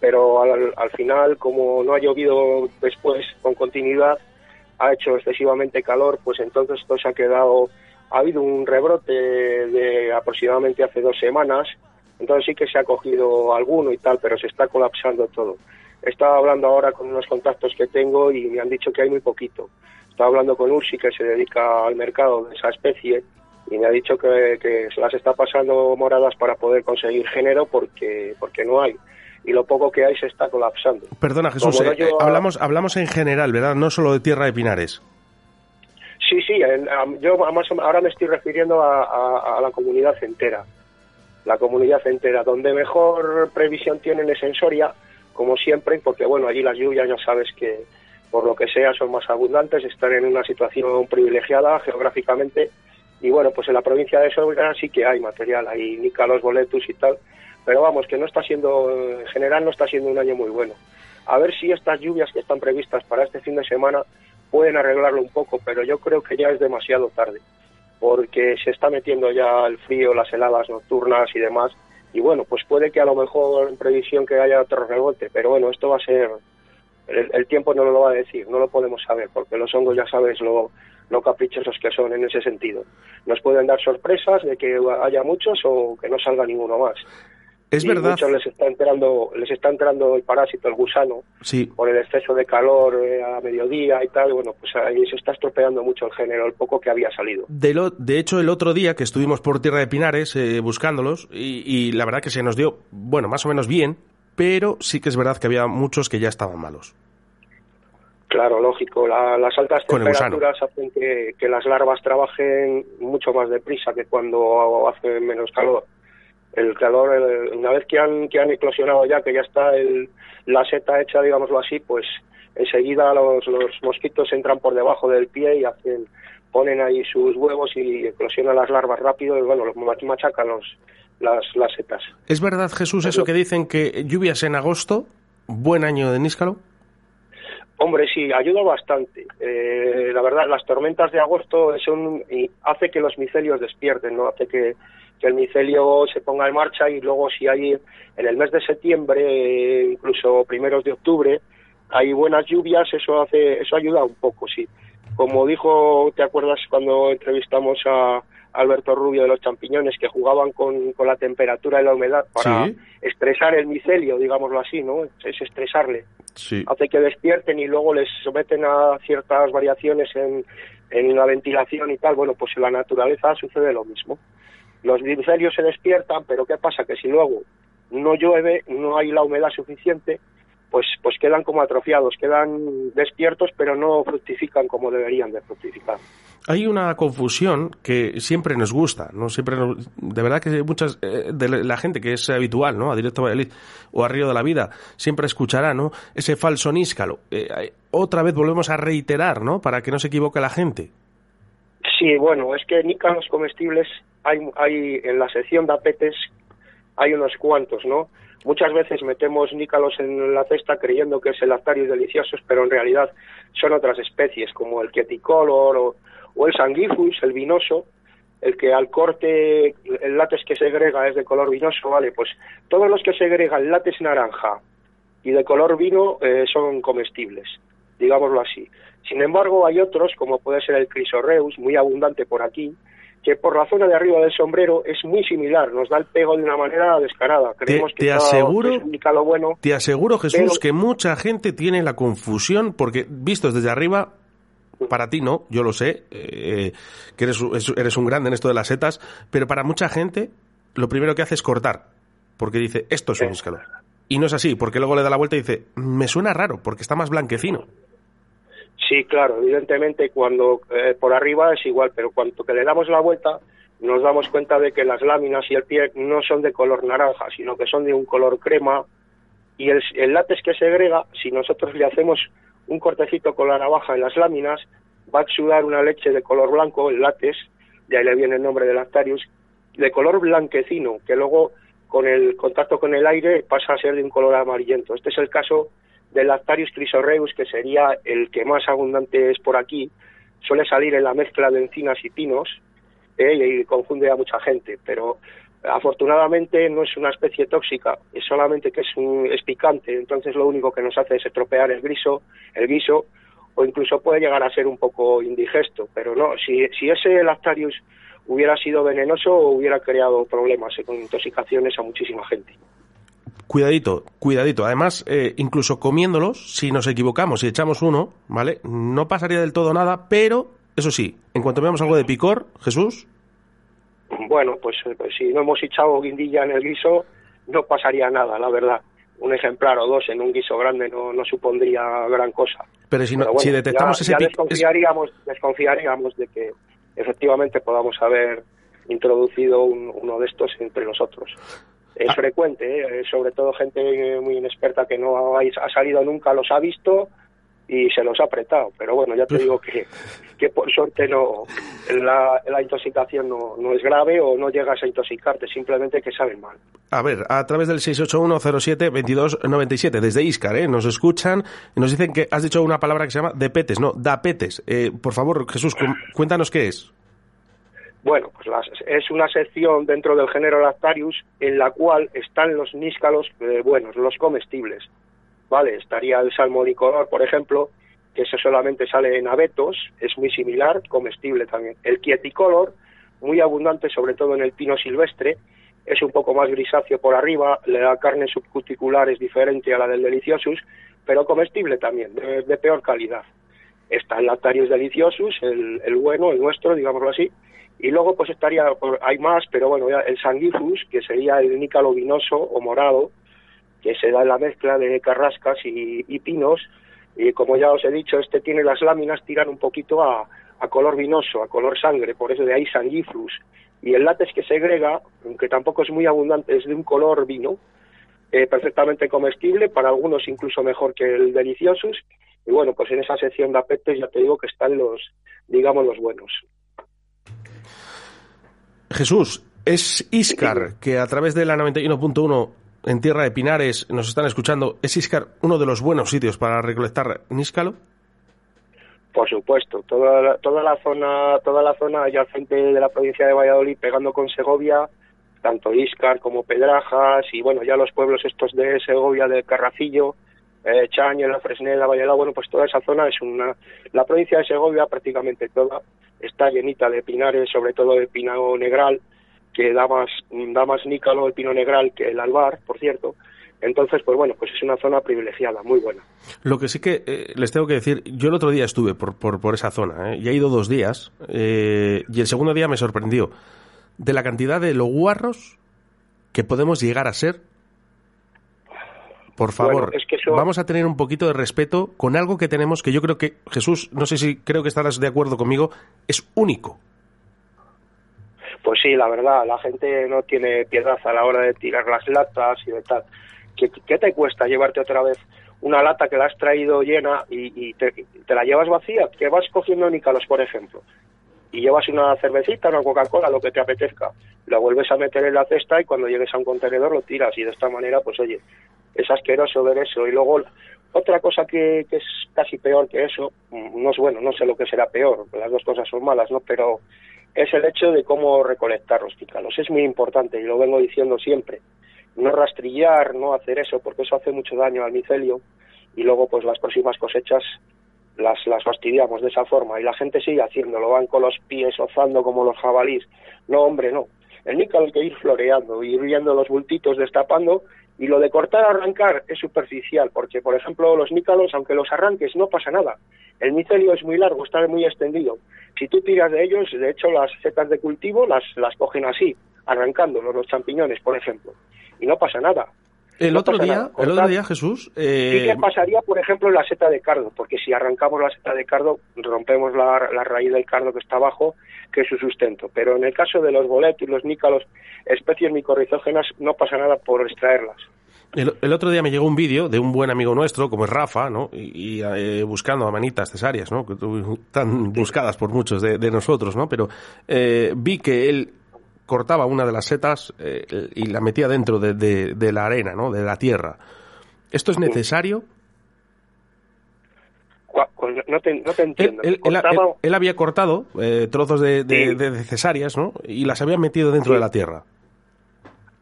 pero al, al final, como no ha llovido después con continuidad, ha hecho excesivamente calor, pues entonces esto se ha quedado, ha habido un rebrote de aproximadamente hace dos semanas, entonces sí que se ha cogido alguno y tal, pero se está colapsando todo. Estaba hablando ahora con unos contactos que tengo y me han dicho que hay muy poquito. Estaba hablando con Ursi, que se dedica al mercado de esa especie, y me ha dicho que, que se las está pasando moradas para poder conseguir género porque, porque no hay. Y lo poco que hay se está colapsando. Perdona, Jesús. No eh, eh, hablamos, hablamos en general, ¿verdad? No solo de Tierra de Pinares. Sí, sí, en- yo además ahora me estoy refiriendo a, a- a la comunidad entera. La comunidad entera, donde mejor previsión tienen es en Soria, como siempre, porque bueno, allí las lluvias ya sabes que por lo que sea son más abundantes, están en una situación privilegiada geográficamente. Y bueno, pues en la provincia de Soria sí que hay material, hay nícalos, boletus y tal. Pero vamos, que no está siendo, en general no está siendo un año muy bueno. A ver si estas lluvias que están previstas para este fin de semana pueden arreglarlo un poco, pero yo creo que ya es demasiado tarde, porque se está metiendo ya el frío, las heladas nocturnas y demás, y bueno, pues puede que a lo mejor en previsión que haya otro rebote, pero bueno, esto va a ser, el, el tiempo no lo va a decir, no lo podemos saber, porque los hongos ya sabes lo, lo caprichosos que son en ese sentido. Nos pueden dar sorpresas de que haya muchos o que no salga ninguno más. Es y verdad. muchos les está entrando, les está entrando el parásito, el gusano, Sí. por el exceso de calor eh, a mediodía y tal, bueno, pues ahí se está estropeando mucho el género, el poco que había salido. De, lo- de hecho, el otro día que estuvimos por Tierra de Pinares eh, buscándolos, y, y la verdad que se nos dio, bueno, más o menos bien, pero sí que es verdad que había muchos que ya estaban malos. Claro, lógico, la- las altas Con temperaturas hacen que, que las larvas trabajen mucho más deprisa que cuando hace menos calor. El calor, el- una vez que han, que han eclosionado ya, que ya está el, la seta hecha, digámoslo así, pues enseguida los, los mosquitos entran por debajo del pie y hacen, ponen ahí sus huevos y eclosionan las larvas rápido y bueno, los mach- machacan los, las, las setas. ¿Es verdad, Jesús, eso que dicen que lluvias en agosto, buen año de Níscalo? Hombre, sí, ayuda bastante. Eh, la verdad, las tormentas de agosto son y hace que los micelios despierten, no hace que, que el micelio se ponga en marcha y luego si hay en el mes de septiembre, incluso primeros de octubre, hay buenas lluvias, eso hace, eso ayuda un poco, sí. Como dijo, ¿te acuerdas cuando entrevistamos a Alberto Rubio de los champiñones que jugaban con, con la temperatura y la humedad para Sí. estresar el micelio, digámoslo así, ¿no? Es estresarle Sí. hace que despierten y luego les someten a ciertas variaciones en, en la ventilación y tal, bueno, pues en la naturaleza sucede lo mismo. Los micelios se despiertan, pero ¿qué pasa? Que si luego no llueve, no hay la humedad suficiente, pues, pues quedan como atrofiados, quedan despiertos, pero no fructifican como deberían de fructificar. Hay una confusión que siempre nos gusta, ¿no? Siempre nos- de verdad que muchas eh, de la gente que es habitual, ¿no? A Directo Valladolid o a Río de la Vida siempre escuchará, ¿no? Ese falso níscalo. Eh, otra vez volvemos a reiterar, ¿no? Para que no se equivoque la gente. Sí, bueno, es que nícalos comestibles hay, hay en la sección de apetes hay unos cuantos, ¿no? Muchas veces metemos nícalos en la cesta creyendo que es el Lactarius deliciosos, pero en realidad son otras especies como el Quieticolor o, o el Sanguifus, el vinoso, el que al corte el látex que segrega es de color vinoso, ¿vale? Pues todos los que segregan látex naranja y de color vino eh, son comestibles, digámoslo así. Sin embargo, hay otros, como puede ser el Chrysoreus, muy abundante por aquí, que por la zona de arriba del sombrero es muy similar, nos da el pego de una manera descarada. Creemos que te aseguro- que un nícalo bueno. Te aseguro, Jesús, Pero- que mucha gente tiene la confusión, porque vistos desde arriba, para ti no, yo lo sé, eh, que eres, es- eres un grande en esto de las setas, pero para mucha gente lo primero que hace es cortar, porque dice, esto es un níscalo. Y no es así, porque luego le da la vuelta y dice, me suena raro, porque está más blanquecino. Sí, claro, evidentemente cuando eh, por arriba es igual, pero cuando que le damos la vuelta nos damos cuenta de que las láminas y el pie no son de color naranja, sino que son de un color crema y el, el látex que segrega, si nosotros le hacemos un cortecito con la navaja en las láminas, va a exudar una leche de color blanco, el látex, de ahí le viene el nombre de Lactarius, de color blanquecino, que luego con el contacto con el aire pasa a ser de un color amarillento. Este es el caso del Lactarius chrysoreus, que sería el que más abundante es por aquí, suele salir en la mezcla de encinas y pinos, ¿eh? y confunde a mucha gente, pero afortunadamente no es una especie tóxica, es solamente que es, un, es picante, entonces lo único que nos hace es estropear el guiso, el guiso, o incluso puede llegar a ser un poco indigesto, pero no, si, si ese Lactarius hubiera sido venenoso, hubiera creado problemas con intoxicaciones a muchísima gente. Cuidadito, cuidadito. Además, eh, incluso comiéndolos, si nos equivocamos y echamos uno, ¿vale? No pasaría del todo nada, pero, eso sí, en cuanto veamos algo de picor, Jesús, Bueno, pues, eh, pues si no hemos echado guindilla en el guiso, no pasaría nada, la verdad. Un ejemplar o dos en un guiso grande no, no supondría gran cosa. pero si, no, Pero bueno, si detectamos ya, ese ya pic- es- desconfiaríamos, de que efectivamente podamos haber introducido un- uno de estos entre nosotros. Es Ah. frecuente, ¿eh? sobre todo gente muy inexperta que no ha, ha salido nunca, los ha visto y se los ha apretado. Pero bueno, ya te digo que, que por suerte no la, la intoxicación no, no es grave o no llegas a intoxicarte, simplemente que saben mal. A ver, a través del 681072297, desde Iscar, ¿eh? Nos escuchan y nos dicen que has dicho una palabra que se llama depetes, no, dapetes. Eh, por favor, Jesús, cu- cuéntanos qué es. Bueno, pues las- es una sección dentro del género Lactarius en la cual están los níscalos eh, buenos, los comestibles. ¿Vale? Estaría el salmonicolor, por ejemplo, que eso solamente sale en abetos, es muy similar, comestible también. El quieticolor, muy abundante, sobre todo en el pino silvestre, es un poco más grisáceo por arriba, la carne subcuticular es diferente a la del deliciosus, pero comestible también, de, peor calidad. Está el Lactarius deliciosus, el, el bueno, el nuestro, digámoslo así, y luego pues estaría, hay más, pero bueno, el sanguifus, que sería el nícalo vinoso o morado, que se da en la mezcla de carrascas y, y pinos, y como ya os he dicho, este tiene las láminas, tiran un poquito a, a color vinoso, a color sangre, por eso de ahí sanguifus. Y el látex que segrega, aunque tampoco es muy abundante, es de un color vino, eh, perfectamente comestible, para algunos incluso mejor que el deliciosus, y bueno, pues en esa sección de apetes ya te digo que están los, digamos, los buenos. Jesús, es Iscar, que a través de la 91.1 en Tierra de Pinares nos están escuchando. ¿Es Iscar uno de los buenos sitios para recolectar níscalo? Por supuesto, toda la, toda la zona, toda la zona adyacente de la provincia de Valladolid, pegando con Segovia, tanto Iscar como Pedrajas y bueno, ya los pueblos estos de Segovia, de Carracillo, eh, Chaño, La Fresneda, Valladolid, bueno, pues toda esa zona es una... La provincia de Segovia prácticamente toda está llenita de pinares, sobre todo de pino negral, que da más, da más nícalo el pino negral que el albar, por cierto. Entonces, pues bueno, pues es una zona privilegiada, muy buena. Lo que sí que eh, les tengo que decir, yo el otro día estuve por, por, por esa zona, ¿eh? y he ido dos días, eh, y el segundo día me sorprendió de la cantidad de loguarros que podemos llegar a ser. Por favor, Bueno, es que eso- vamos a tener un poquito de respeto con algo que tenemos que yo creo que, Jesús, no sé si creo que estarás de acuerdo conmigo, es único. Pues sí, la verdad, la gente no tiene piedad a la hora de tirar las latas y de tal. ¿Qué, te cuesta llevarte otra vez una lata que la has traído llena y, y te, te la llevas vacía? Que vas cogiendo nícalos, por ejemplo, y llevas una cervecita, una Coca-Cola, lo que te apetezca. La vuelves a meter en la cesta y cuando llegues a un contenedor lo tiras. Y de esta manera, pues oye, es asqueroso ver eso. Y luego, otra cosa que, que es casi peor que eso, mm, no es bueno, no sé lo que será peor, las dos cosas son malas, ¿no? Pero es el hecho de cómo recolectar los nícalos. Es muy importante y lo vengo diciendo siempre. No rastrillar, no hacer eso, porque eso hace mucho daño al micelio y luego pues las próximas cosechas las, las fastidiamos de esa forma y la gente sigue haciéndolo, van con los pies ozando como los jabalís. No, hombre, no. El nícalo hay que ir floreando, ir viendo los bultitos destapando y lo de cortar arrancar es superficial, porque por ejemplo los nícalos, aunque los arranques, no pasa nada. El micelio es muy largo, está muy extendido. Si tú tiras de ellos, de hecho las setas de cultivo las, las cogen así, arrancándolos, los champiñones, por ejemplo. Y no pasa nada. El No otro día, el otro día, Jesús, eh, que pasaría, por ejemplo, en la seta de cardo, porque si arrancamos la seta de cardo, rompemos la, la raíz del cardo que está abajo, que es su sustento. Pero en el caso de los boletos y los nícalos, especies micorrizógenas, no pasa nada por extraerlas. El, el otro día me llegó un vídeo de un buen amigo nuestro, como es Rafa, ¿no? Y, y, eh, buscando a manitas cesáreas, ¿no? Tan buscadas por muchos de, de nosotros, ¿no? Pero eh, vi que él cortaba una de las setas eh, y la metía dentro de, de- de la arena, ¿no? De la tierra. ¿Esto es necesario? Cu- No te, no te entiendo. Él, él- Cortaba- él- él había cortado eh, trozos de, de- Sí. cesáreas, ¿no? Y las había metido dentro de la tierra.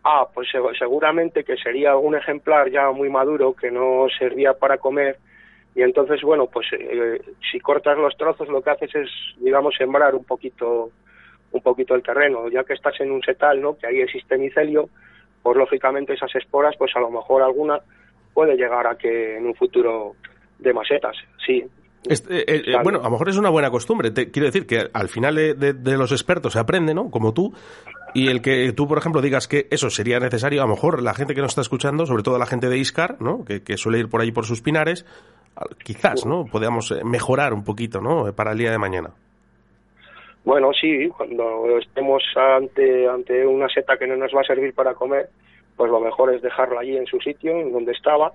Ah, pues seg- seguramente que sería algún ejemplar ya muy maduro que no servía para comer y entonces, bueno, pues eh, si cortas los trozos lo que haces es, digamos, sembrar un poquito un poquito el terreno, ya que estás en un setal, ¿no? Que ahí existe micelio, pues lógicamente esas esporas, pues a lo mejor alguna puede llegar a que en un futuro de masetas, sí. Este, eh, eh, Claro. bueno, a lo mejor es una buena costumbre. Te, quiero decir que al final de, de- de los expertos se aprende, ¿no? Como tú. Y el que tú, por ejemplo, digas que eso sería necesario, a lo mejor la gente que nos está escuchando, sobre todo la gente de Iscar, ¿no? Que, que suele ir por ahí por sus pinares, quizás, ¿no? Podamos eh, mejorar un poquito, ¿no? Para el día de mañana. Bueno, sí, cuando estemos ante, ante una seta que no nos va a servir para comer, pues lo mejor es dejarla allí en su sitio, en donde estaba,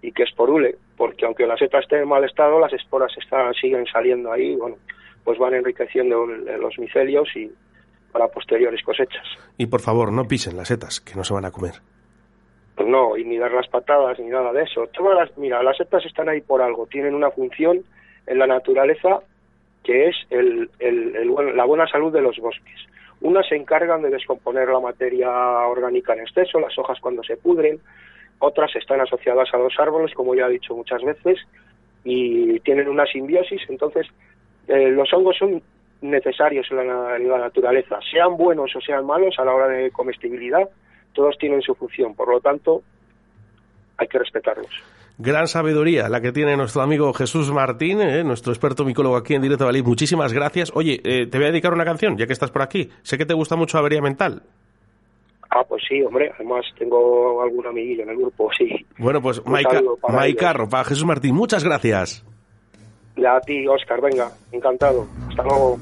y que esporule, porque aunque la seta esté en mal estado, las esporas están, siguen saliendo ahí, bueno, pues van enriqueciendo los micelios y para posteriores cosechas. Y por favor, no pisen las setas, que no se van a comer. Pues no, y ni dar las patadas ni nada de eso. Todas las, mira, las setas están ahí por algo, tienen una función en la naturaleza que es el, la buena salud de los bosques. Unas se encargan de descomponer la materia orgánica en exceso, las hojas cuando se pudren, otras están asociadas a los árboles, como ya he dicho muchas veces, y tienen una simbiosis, entonces eh, los hongos son necesarios en la naturaleza, sean buenos o sean malos a la hora de comestibilidad, todos tienen su función, por lo tanto hay que respetarlos. Gran sabiduría la que tiene nuestro amigo Jesús Martín, ¿eh? nuestro experto micólogo aquí en Directo Valid. Muchísimas gracias. Oye, eh, te voy a dedicar una canción, ya que estás por aquí. Sé que te gusta mucho Avería Mental. Ah, pues sí, hombre, además tengo algún amiguillo en el grupo, sí. Bueno, pues Maica, para Maicarro, para Jesús Martín, muchas gracias. Y a ti, Oscar, venga, encantado. Hasta luego.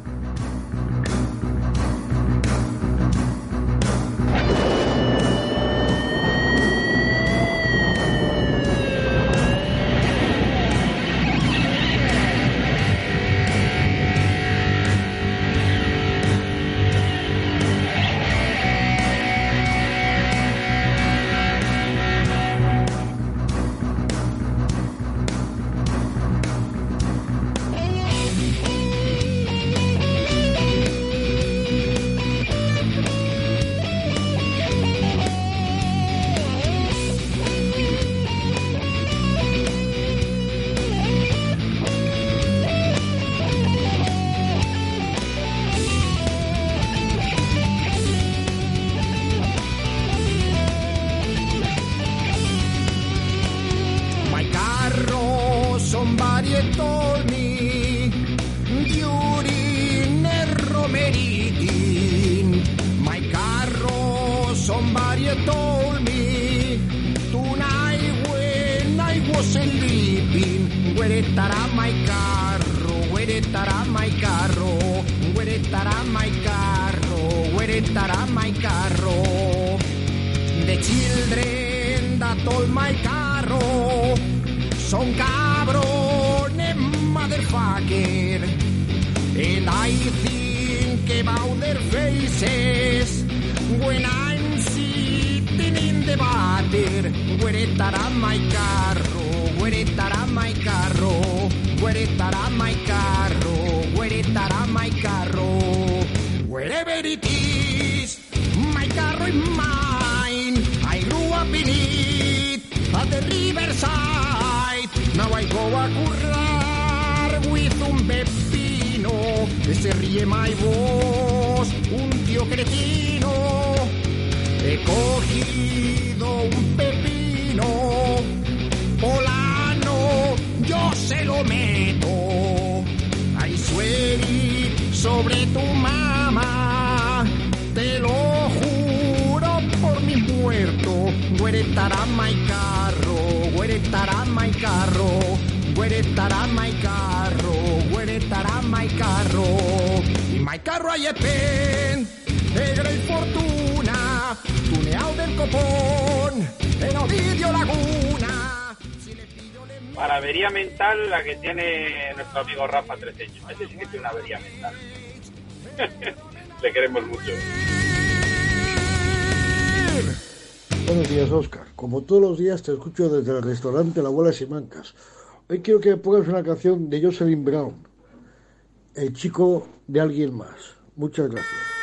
Gueretarama y carro, Gueretarama y carro, Gueretarama y carro, Gueretarama y carro. Y my carro hay pen, negra y fortuna, tuneado del copón, en Ovidio Laguna. Para avería mental la que tiene nuestro amigo Rafa Treceño. Ese sí que tiene una avería mental. *laughs* Le queremos mucho. Buenos días, Oscar. Como todos los días, te escucho desde el restaurante La Abuela Simancas. Hoy quiero que pongas una canción de Jocelyn Brown, El chico de alguien más. Muchas gracias.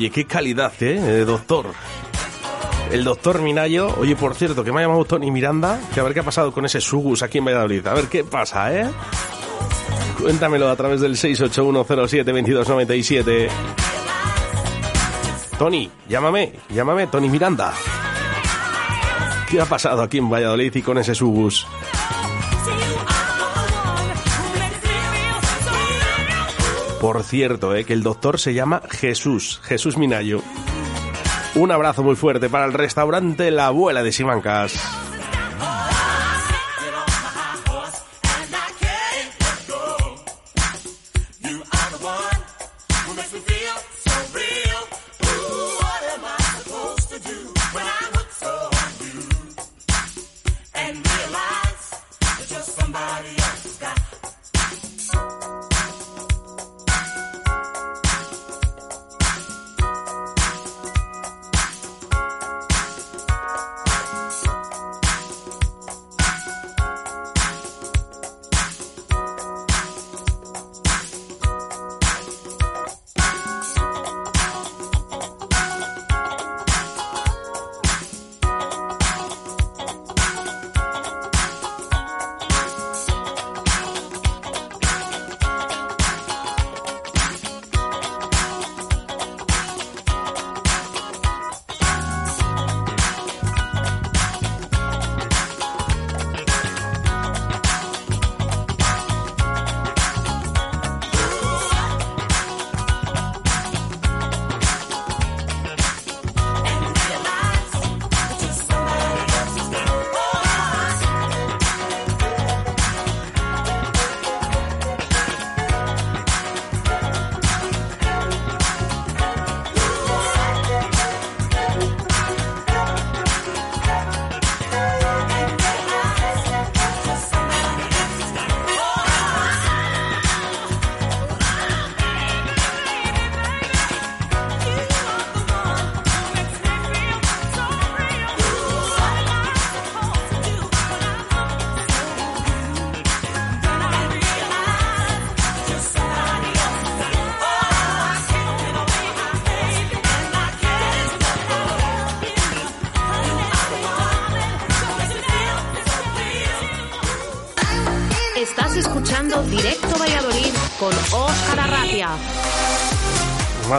Oye, qué calidad, ¿eh? eh, doctor. El doctor Minayo. Oye, por cierto, que me ha llamado Tony Miranda. Que a ver qué ha pasado con ese Sugus aquí en Valladolid. A ver qué pasa, ¿eh? Cuéntamelo a través del 681072297. Tony, llámame, llámame, Tony Miranda. ¿Qué ha pasado aquí en Valladolid y con ese Sugus? Por cierto, eh, que el doctor se llama Jesús, Jesús Minayo. Un abrazo muy fuerte para el restaurante La Abuela de Simancas.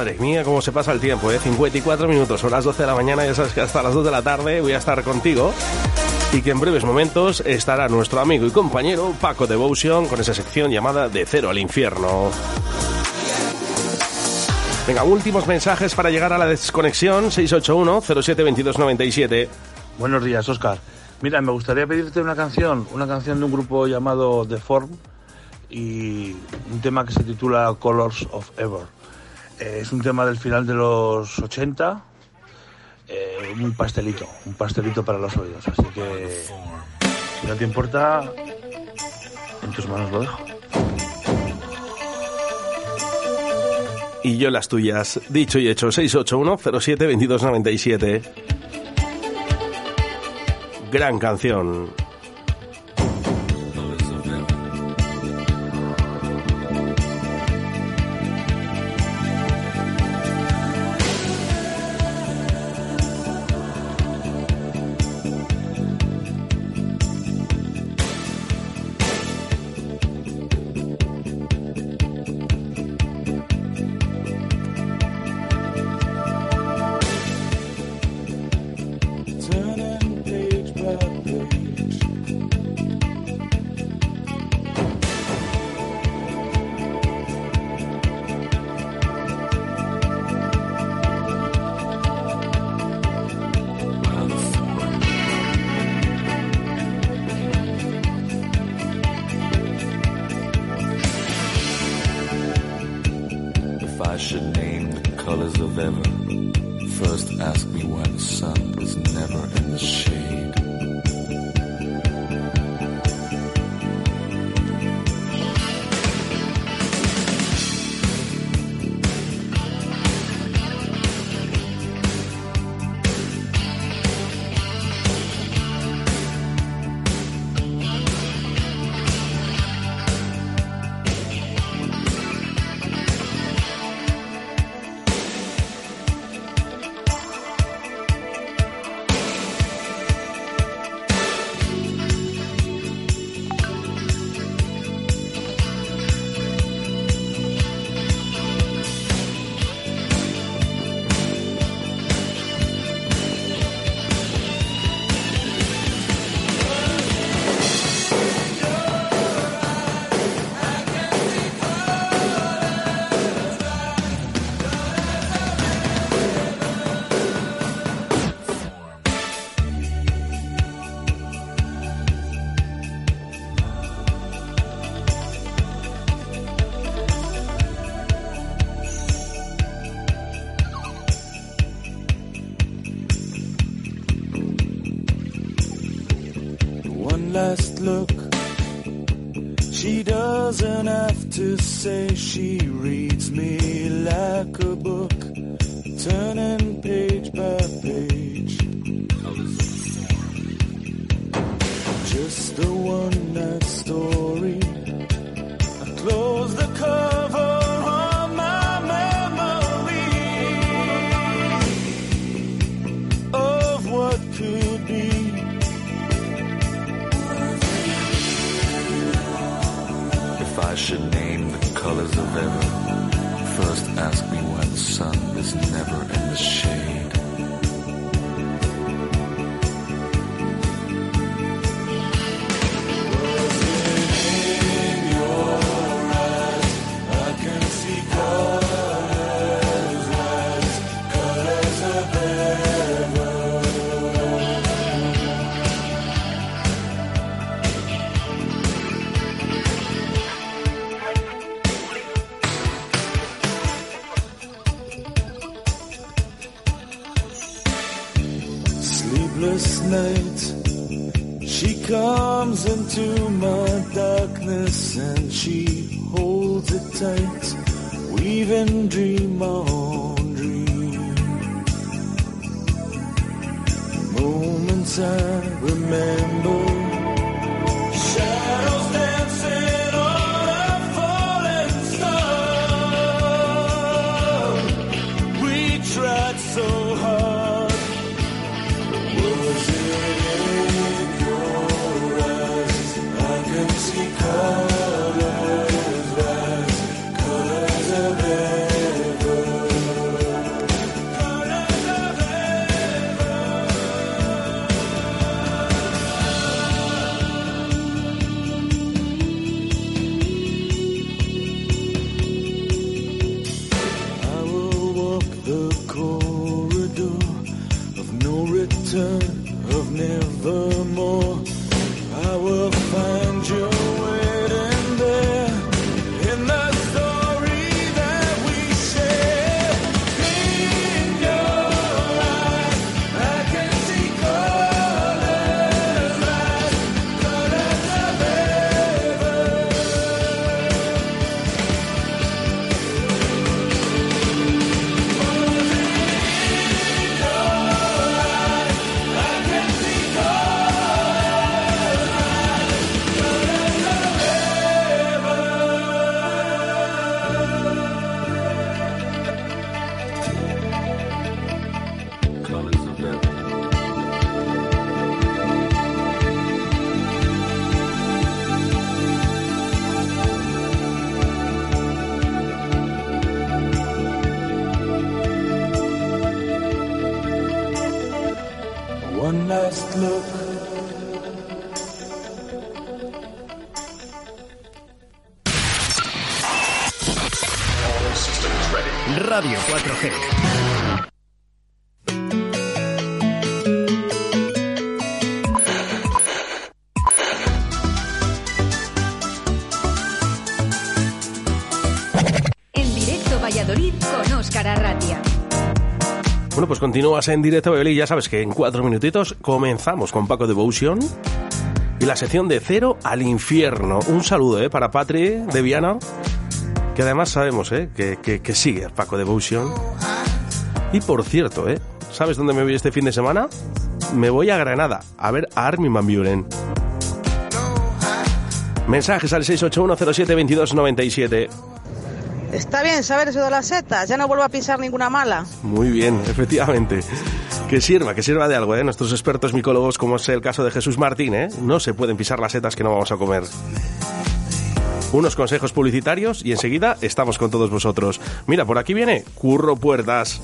Madre mía, cómo se pasa el tiempo, ¿eh? 54 minutos, son las 12 de la mañana, ya sabes que hasta las 2 de la tarde voy a estar contigo. Y que en breves momentos estará nuestro amigo y compañero Paco Devotion con esa sección llamada De Cero al Infierno. Venga, últimos mensajes para llegar a la desconexión 681-072297. Buenos días, Oscar. Mira, me gustaría pedirte una canción, una canción de un grupo llamado The Form y un tema que se titula Colors of Ever. Es un tema del final de los 80, eh, un pastelito, un pastelito para los oídos. Así que, si no te importa, en tus manos lo dejo. Y yo las tuyas. Dicho y hecho, 681-07-2297. Gran canción. sights we even dream of. Continúas en directo, Bebel, y ya sabes que en cuatro minutitos comenzamos con Paco Devotion y la sección de cero al infierno. Un saludo, ¿eh? Para Patri de Viana, que además sabemos, ¿eh? Que, que, sigue Paco Devotion. Y por cierto, ¿eh? ¿Sabes dónde me voy este fin de semana? Me voy a Granada a ver a Armin Van Buren. Mensajes al 681072297. Está bien saber eso de las setas. Ya no vuelvo a pisar ninguna mala. Muy bien, *laughs* efectivamente. Que sirva, que sirva de algo, ¿eh? Nuestros expertos micólogos, como es el caso de Jesús Martín, ¿eh? No se pueden pisar las setas que no vamos a comer. Unos consejos publicitarios y enseguida estamos con todos vosotros. Mira, por aquí viene Curro Puertas.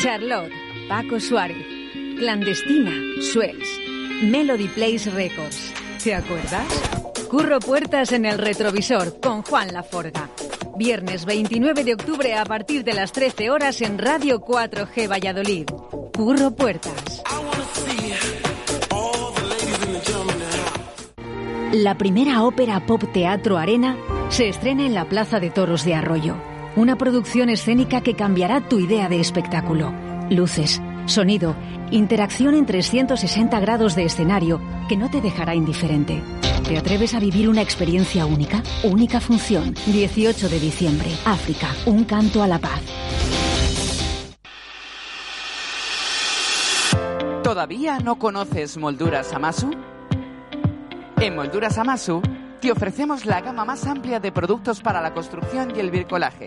Charlotte, Paco Suárez, Clandestina, Suez, Melody Place Records. ¿Te acuerdas? Curro Puertas en el retrovisor con Juan Laforga. Viernes 29 de octubre a partir de las 13 horas en Radio 4G Valladolid. Curro Puertas. La primera ópera pop teatro Arena se estrena en la Plaza de Toros de Arroyo. Una producción escénica que cambiará tu idea de espectáculo. Luces, sonido, interacción en 360 grados de escenario que no te dejará indiferente. ¿Te atreves a vivir una experiencia única? Única función. 18 de diciembre. África. Un canto a la paz. ¿Todavía no conoces Molduras Amasu? En Molduras Amasu te ofrecemos la gama más amplia de productos para la construcción y el bricolaje.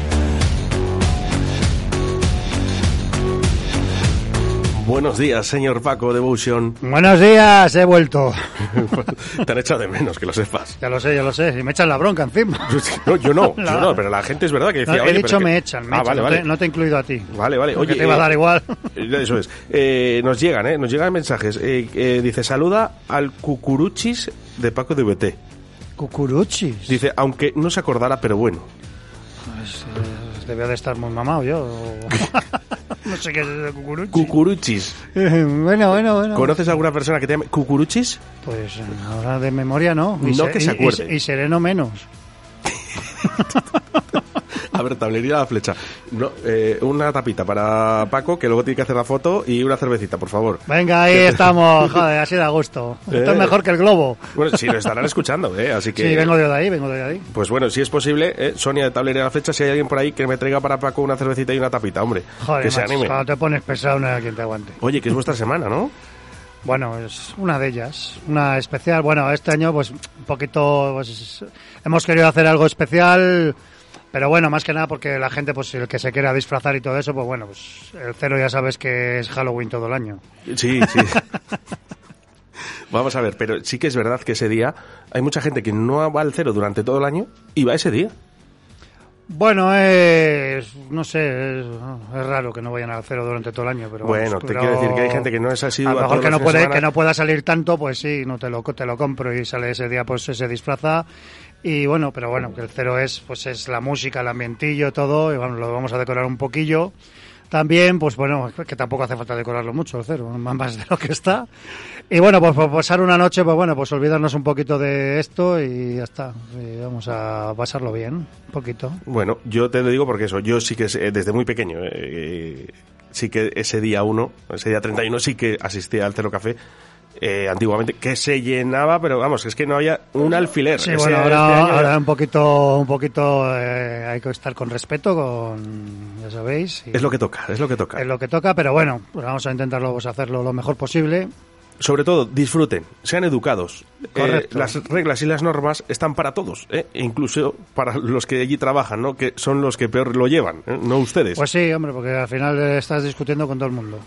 Buenos días, señor Paco Devotion. Buenos días, he vuelto. *laughs* Te han echado de menos, que lo sepas. Ya lo sé, ya lo sé. Y me echan la bronca encima. *laughs* No, yo no, La- yo no, pero la gente es verdad que decía... No, "Oye, he pero dicho que-". me echan, me Ah, echan. vale, no, vale. Te, no te he incluido a ti. Vale, vale. Oye, te va a eh, dar igual. *laughs* Eso es. Eh, nos llegan, ¿eh? Nos llegan mensajes. Eh, eh, dice, saluda al cucuruchis de Paco de VT. Cucuruchis. Dice, aunque no se acordara, pero bueno. Pues, eh, debía de estar muy mamado yo. *laughs* no sé qué es el cucuruchis. Cucuruchis. *laughs* bueno, bueno, bueno. ¿Conoces a alguna persona que te llame cucuruchis? Pues eh, ahora de memoria no. Y No se- que se y- y- acuerde. Y, sereno menos. *laughs* *laughs* A ver, tablería la flecha. No, eh, una tapita para Paco, que luego tiene que hacer la foto, y una cervecita, por favor. Venga, ahí estamos. *laughs* Joder, así da gusto. Esto Eh. es mejor que el globo. Bueno, sí, lo estarán escuchando, ¿eh? Así que... Sí, vengo de ahí, vengo de ahí. Pues bueno, si es posible, eh, Sonia de Tablería de la Flecha, si hay alguien por ahí que me traiga para Paco una cervecita y una tapita, hombre. Joder, que se anime. cuando te pones pesado no hay quien te aguante. Oye, que es vuestra semana, ¿no? Bueno, es una de ellas, una especial. Bueno, este año pues un poquito pues, hemos querido hacer algo especial, pero bueno, más que nada porque la gente pues el que se quiera disfrazar y todo eso, pues bueno, pues el cero ya sabes que es Halloween todo el año. Sí, sí. Vamos a ver, pero sí que es verdad que ese día hay mucha gente que no va al cero durante todo el año y va ese día. Bueno, es, no sé, es, es raro que no vayan al cero durante todo el año, pero Bueno, te pero quiero decir que hay gente que no es así. A lo mejor que no puede que no pueda salir tanto, pues sí, no te lo te lo compro y sale ese día pues se disfraza y bueno, pero bueno, que el cero es pues es la música, el ambientillo, todo y bueno, lo vamos a decorar un poquillo. También, pues bueno, que tampoco hace falta decorarlo mucho el cero, *laughs* más de lo que está. Y bueno, pues por pasar una noche, pues bueno, pues olvidarnos un poquito de esto y ya está. Vamos a pasarlo bien, un poquito. Bueno, yo te lo digo porque eso, yo sí que eh, desde muy pequeño, eh, sí que ese día 1, ese día 31, sí que asistía al Cero Café. Eh, antiguamente que se llenaba pero vamos es que no había un alfiler Sí, bueno, ahora, año- ahora un poquito, un poquito eh, hay que estar con respeto, con, ya sabéis. y es lo que toca es lo que toca es lo que toca, pero bueno, pues vamos a intentarlo pues, hacerlo lo mejor posible. sobre todo disfruten, sean educados. Eh, las reglas y las normas están para todos, ¿eh? E incluso para los que allí trabajan, ¿no? Que son los que peor lo llevan, ¿eh? no ustedes. Pues sí, hombre, porque al final estás discutiendo con todo el mundo.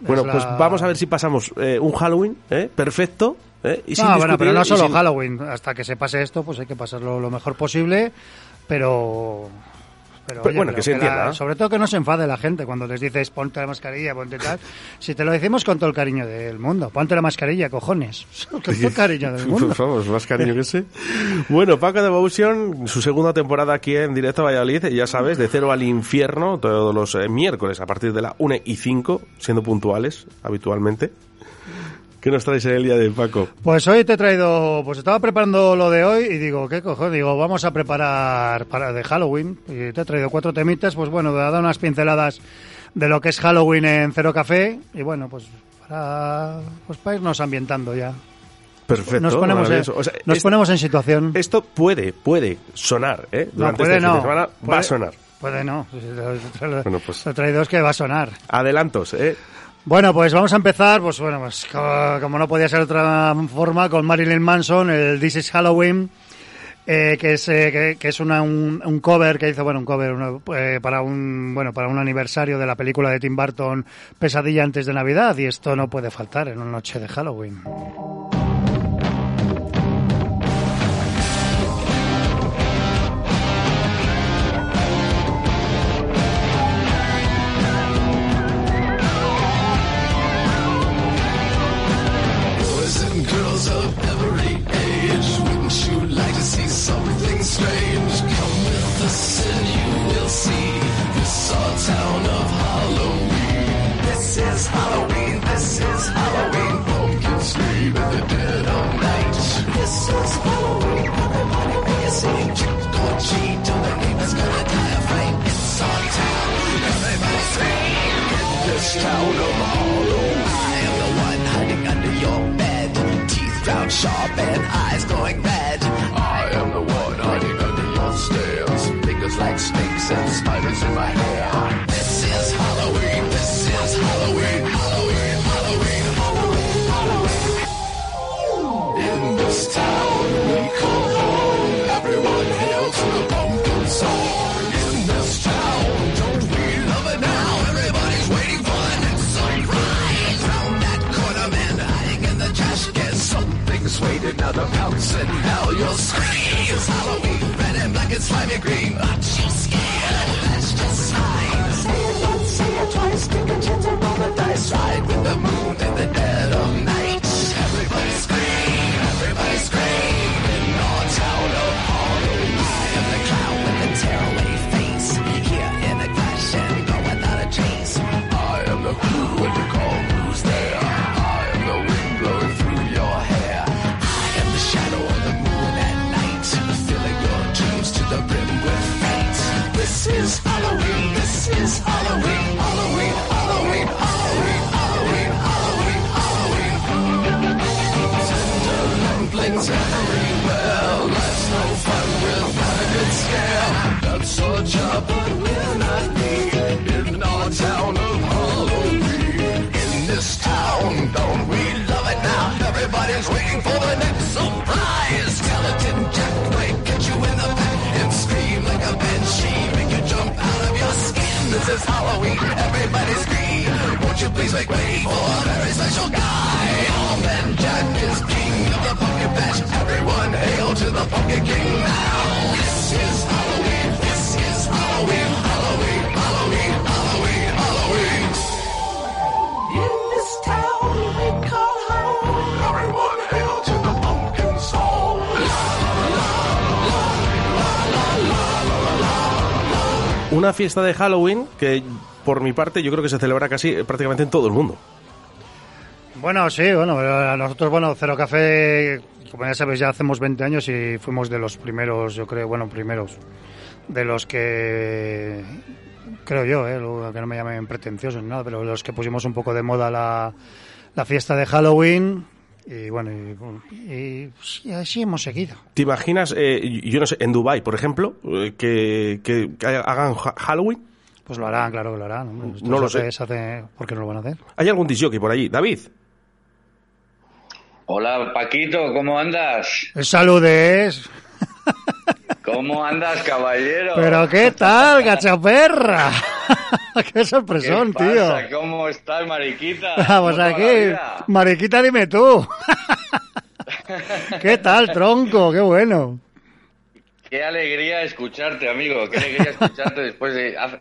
Bueno, Es pues vamos a ver si pasamos eh, un Halloween, ¿eh? Perfecto. ¿eh? Y sin No, bueno, pero no solo sin- Halloween. Hasta que se pase esto, pues hay que pasarlo lo mejor posible. Pero pero, Pero oye, bueno, que se la- entienda. sobre todo que no se enfade la gente cuando les dices ponte la mascarilla, ponte tal. Si te lo decimos con todo el cariño del mundo, ponte la mascarilla, cojones. *laughs* Con todo el cariño del mundo. Pues *laughs* vamos, más cariño que sé. Bueno, Paco Devotion, su segunda temporada aquí en directo a Valladolid, ya sabes, de cero al infierno, todos los eh, miércoles a partir de la 1 y 5, siendo puntuales habitualmente. ¿Qué nos traes en el día de Paco? Pues hoy te he traído, pues estaba preparando lo de hoy y digo, ¿qué cojo? Digo, vamos a preparar para de Halloween y te he traído cuatro temitas, pues bueno, te he dado unas pinceladas de lo que es Halloween en Cero Café y bueno, pues para, pues para irnos ambientando ya. Perfecto. Nos ponemos, en, maravilloso. O sea, nos esto- ponemos en situación. Esto puede, puede sonar, ¿eh? No, Durante puede este fin de no. semana va Puede- a sonar. Puede no. Lo- *laughs* Bueno, pues he traído es que va a sonar. adelantos, ¿eh? Bueno, pues vamos a empezar, pues bueno, pues co- como no podía ser de otra forma, con Marilyn Manson, el This is Halloween, eh, que es eh, que, es una, un, un cover que hizo, bueno, un cover eh, para un bueno para un aniversario de la película de Tim Burton, Pesadilla antes de Navidad, y esto no puede faltar en una noche de Halloween. Town of Halloween. This is Halloween, this is Halloween. Pumpkins scream in the dead of night. This is Halloween, everybody make a scene. Trick or treat, till the neighbor's gonna die of fright. It's our town, everybody scream. In this town of Halloween. I am the one hiding under your bed. Teeth round sharp and eyes glowing red. I am the one hiding under your stairs. Fingers like snakes and spiders in my hair. your screams. Halloween, red and black and slimy green. Is Halloween. Is Halloween. Everybody scream. Won't you please make way for a very special guy? Almond Jack is king of the pumpkin patch. Everyone hail to the pumpkin king now. This is Halloween. Una fiesta de Halloween que, por mi parte, yo creo que se celebra casi eh, prácticamente en todo el mundo. Bueno, sí, bueno, nosotros, bueno, Cero Café, como ya sabéis, ya hacemos 20 años y fuimos de los primeros, yo creo, bueno, primeros, de los que, creo yo, eh, que no me llamen pretenciosos ni nada, pero los que pusimos un poco de moda la, la fiesta de Halloween y bueno, y, y- y así hemos seguido. ¿Te imaginas, eh, yo no sé, en Dubai, por ejemplo, eh, que, que- que hagan ha- Halloween? Pues lo harán, claro que lo harán. No lo sé. hace- se hace- ¿Por qué no lo van a hacer? ¿Hay algún disjockey por allí? David. Hola Paquito, ¿cómo andas? Saludes. *laughs* ¿Cómo andas, caballero? Pero qué tal, gachaperra. *laughs* qué sorpresón, ¿Qué tío. ¿Cómo estás, mariquita? Vamos *laughs* ¿Cómo va la aquí. Mariquita, dime tú. *laughs* ¿Qué tal, tronco? Qué bueno. ¿Qué alegría escucharte, amigo. Qué alegría escucharte después de. hace-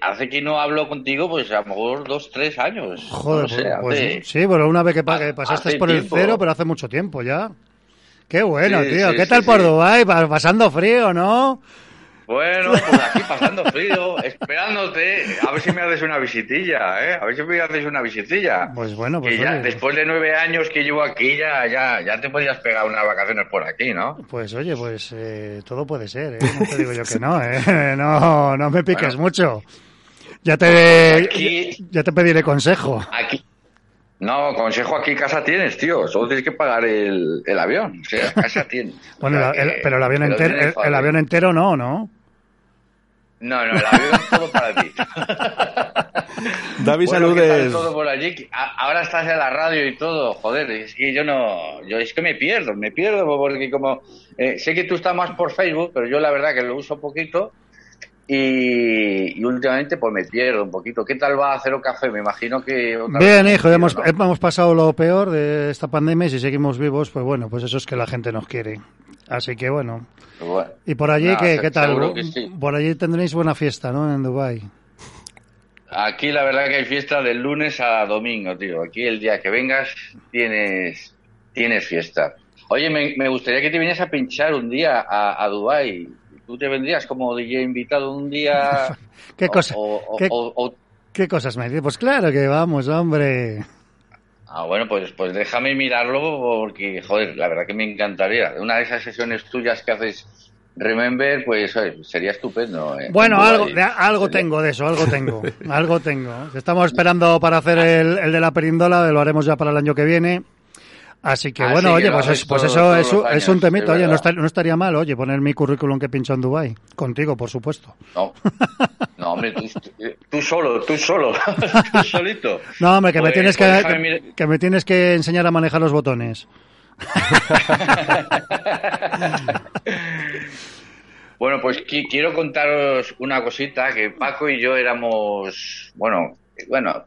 Hace, que no hablo contigo, pues a lo mejor dos, tres años. Joder, No sé, pues, pues hace- sí, bueno, una vez que, pa- que pasaste hace por el tiempo. cero, pero hace mucho tiempo ya. Qué bueno, Sí, tío. sí, ¿Qué tal por. Dubái? Pa- Pasando frío, ¿no? Bueno, pues aquí pasando frío, *laughs* esperándote. A ver si me haces una visitilla, ¿eh? A ver si me haces una visitilla. Pues bueno, pues que ya, oye, después de nueve años que llevo aquí, ya, ya, ya te podías pegar unas vacaciones por aquí, ¿no? pues oye, pues eh, todo puede ser, ¿eh? No te digo yo que *laughs* no, ¿eh? *laughs* No, no me piques Bueno. mucho. Ya te, Aquí- ya te pediré consejo. Aquí. No, consejo aquí casa tienes, tío. Solo tienes que pagar el, el avión. O sea, casa *laughs* tienes. Bueno, O sea, el- pero el avión entero, el, avión entero no, ¿no? No, no, el avión es todo para ti. *laughs* David, Bueno, ¿qué tal saludes. todo por allí? Ahora estás en la radio y todo, joder, es que yo no, yo es que me pierdo, me pierdo porque como eh, sé que tú estás más por Facebook, pero yo la verdad que lo uso poquito y, y últimamente pues me pierdo un poquito. ¿Qué tal va Cero Café? Me imagino que otra Bien, vez- hijo, hemos, hemos pasado lo peor de esta pandemia y si seguimos vivos, pues bueno, pues eso es que la gente nos quiere. Así que bueno. Bueno, Y por allí, nada, ¿qué, qué tal? sí. Por allí tendréis buena fiesta, ¿no? En Dubai. Aquí la verdad que hay fiesta del lunes a domingo, tío. Aquí el día que vengas tienes, tienes fiesta. Oye, me, me gustaría que te vinieras a pinchar un día a, a Dubái. ¿Tú te vendrías como DJ invitado un día? *laughs* ¿Qué O- cosa? o- ¿Qué, o- o- qué cosas me dices? Pues claro que vamos, hombre. Ah, bueno, pues, pues déjame mirarlo porque, joder, la verdad que me encantaría. Una de esas sesiones tuyas que haces Remember, pues oye, sería estupendo. eh, Bueno, en algo, de- algo tengo de eso, algo tengo, *laughs* algo tengo. Estamos esperando para hacer el, el de la perindola, lo haremos ya para el año que viene. Así que Ah, bueno, oye, pues, es- pues todo- eso es, es un temito, oye, no, está- no estaría mal, oye, poner mi currículum que pincho en Dubai contigo, por supuesto. No, no hombre, tú, tú solo, tú solo, *laughs* tú solito. No, hombre, que me Pues- tienes pues que, déjame que, me tienes que enseñar a manejar los botones. *laughs* Bueno, pues qui- quiero contaros una cosita, que Paco y yo éramos, bueno, bueno,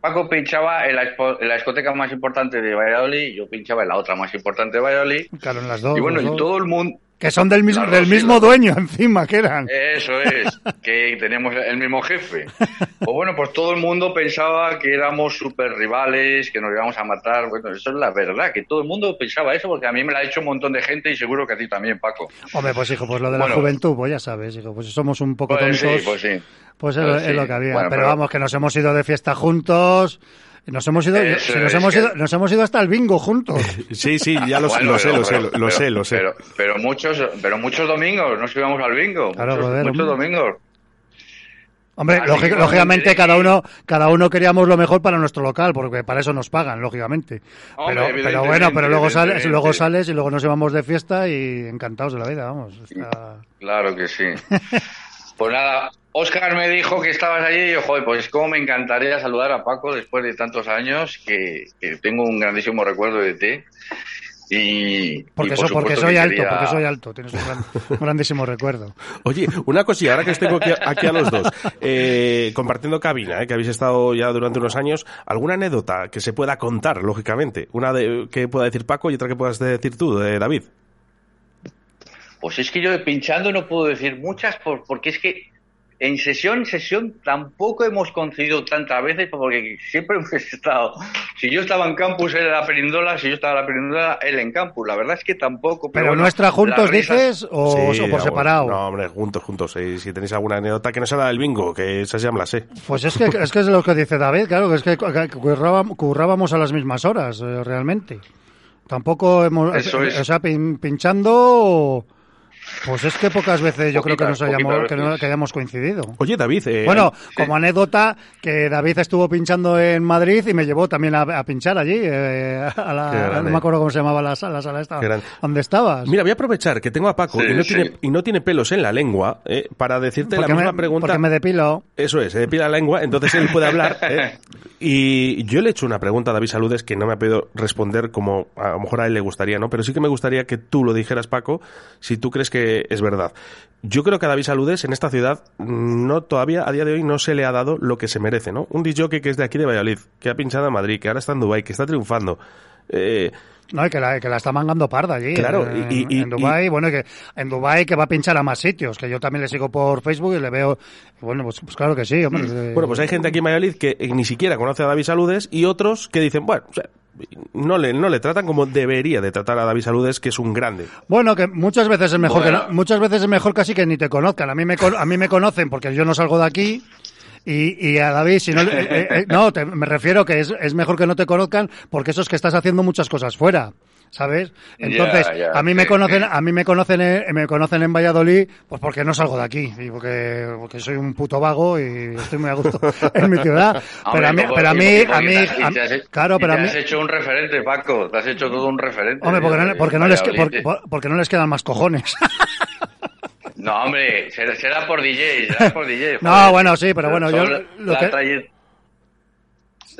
Paco pinchaba en la, en la discoteca más importante de Valladolid, yo pinchaba en la otra más importante de Valladolid, Claro, en las dos. y bueno, y todo el mundo, Que son del mismo, del sí, mismo dueño encima, que eran. Eso es, *laughs* que tenemos el mismo jefe. *laughs* Pues bueno, pues todo el mundo pensaba que éramos super rivales, que nos íbamos a matar. Bueno, eso es la verdad, que todo el mundo pensaba eso, porque a mí me lo ha dicho un montón de gente y seguro que a ti también, Paco. Hombre, pues hijo, pues lo de la Bueno. juventud, pues ya sabes, hijo, pues somos un poco Pues sí, tontos. pues sí. Pues es, Pues lo- es sí. lo que había. Bueno, pero, pero- vamos, que nos hemos ido de fiesta juntos. Nos hemos ido, nos hemos que- ido, nos hemos ido hasta el bingo juntos. *laughs* Sí, sí, ya lo, Bueno, lo sé, pero- lo sé, pero- lo, lo pero- sé, lo sé. Pero, pero muchos, pero muchos domingos nos íbamos al bingo. Claro, muchos, joder, muchos domingos. Hombre, lógic- lógicamente cada uno, cada uno queríamos lo mejor para nuestro local, porque para eso nos pagan, lógicamente. Hombre, pero, bueno, pero luego sales, luego sales y luego nos llevamos de fiesta y encantados de la vida, vamos. Está- Claro que sí. *laughs* Pues nada, Oscar me dijo que estabas allí y yo, joder, pues como me encantaría saludar a Paco después de tantos años, que, que tengo un grandísimo recuerdo de ti. Y, Porque, y so- por porque supuesto soy que alto, quería- porque soy alto, tienes un, gran- *laughs* un grandísimo recuerdo. Oye, una cosilla, ahora que os tengo aquí, aquí a los dos, eh, compartiendo cabina, eh, que habéis estado ya durante unos años, ¿alguna anécdota que se pueda contar, lógicamente? Una de, que pueda decir Paco y otra que puedas decir tú, de David. Pues es que yo pinchando no puedo decir muchas por- porque es que en sesión sesión tampoco hemos coincidido tantas veces porque siempre *laughs* hemos estado. Si yo estaba en campus, él en la perindola, si yo estaba en la perindola, él en campus. La verdad es que tampoco. ¿Pero bueno, nuestra juntos las dices o, Sí, o por separado? No, hombre, juntos, juntos. eh, si tenéis alguna anécdota que no sea la del bingo, que esa ya me la sé. Pues es que, *laughs* es que es lo que dice David, claro, que es que cu- que currábamos, a las mismas horas, eh, realmente. Tampoco hemos... Eso es. O sea, pin- pinchando... Pues es que pocas veces yo creo que nos hayamos, que, no- que hayamos coincidido. Oye, David, eh, Bueno, como anécdota, que David estuvo pinchando en Madrid y me llevó también a, a pinchar allí, eh, a la, no me acuerdo cómo se llamaba la sala, la sala esta. ¿dónde estabas? Mira, voy a aprovechar que tengo a Paco Sí, y, no sí. tiene, y no tiene pelos en la lengua eh, para decirte la misma me, pregunta. porque me depilo. Eso es, se depila la lengua, entonces él puede hablar. ¿eh? *laughs* Y yo le he hecho una pregunta a David Saludes que no me ha podido responder como a lo mejor a él le gustaría, ¿no? Pero sí que me gustaría que tú lo dijeras, Paco, si tú crees que que es verdad. Yo creo que a David Saludes en esta ciudad mm, no todavía a día de hoy no se le ha dado lo que se merece, ¿no? Un DJ que es de aquí de Valladolid, que ha pinchado en Madrid, que ahora está en Dubái, que está triunfando. Eh, No, y que la, que la está mangando parda allí. Claro, en, y- y- en Dubái, bueno, y que en Dubái que va a pinchar a más sitios, que yo también le sigo por Facebook y le veo, bueno, pues, pues claro que sí, hombre. eh, Bueno, pues hay gente aquí en Valladolid que eh, ni siquiera conoce a David Saludes y otros que dicen, bueno, o sea, no le, no le tratan como debería de tratar a David Saludes, que es un grande. Bueno, que muchas veces es mejor Bueno. que no- muchas veces es mejor casi que ni te conozcan. A mí me a mí me conocen porque yo no salgo de aquí. Y, y a David, si no, le- eh, eh, eh, no, te- me refiero que es, es mejor que no te conozcan porque eso es que estás haciendo muchas cosas fuera, ¿sabes? Entonces, a mí me conocen, a mí me conocen, en, me conocen en Valladolid, pues porque no salgo de aquí y porque, porque soy un puto vago y estoy muy a gusto *laughs* en mi ciudad. Pero a mí, pero a mí, a mí, te te claro, pero a te mí, has hecho un referente, Paco. Te has hecho todo un referente. hombre, porque no, Eh, porque no les, porque no les quedan más cojones. No, hombre, será, por DJ, será por DJ. *laughs* No, bueno, sí, pero bueno, yo lo la, que-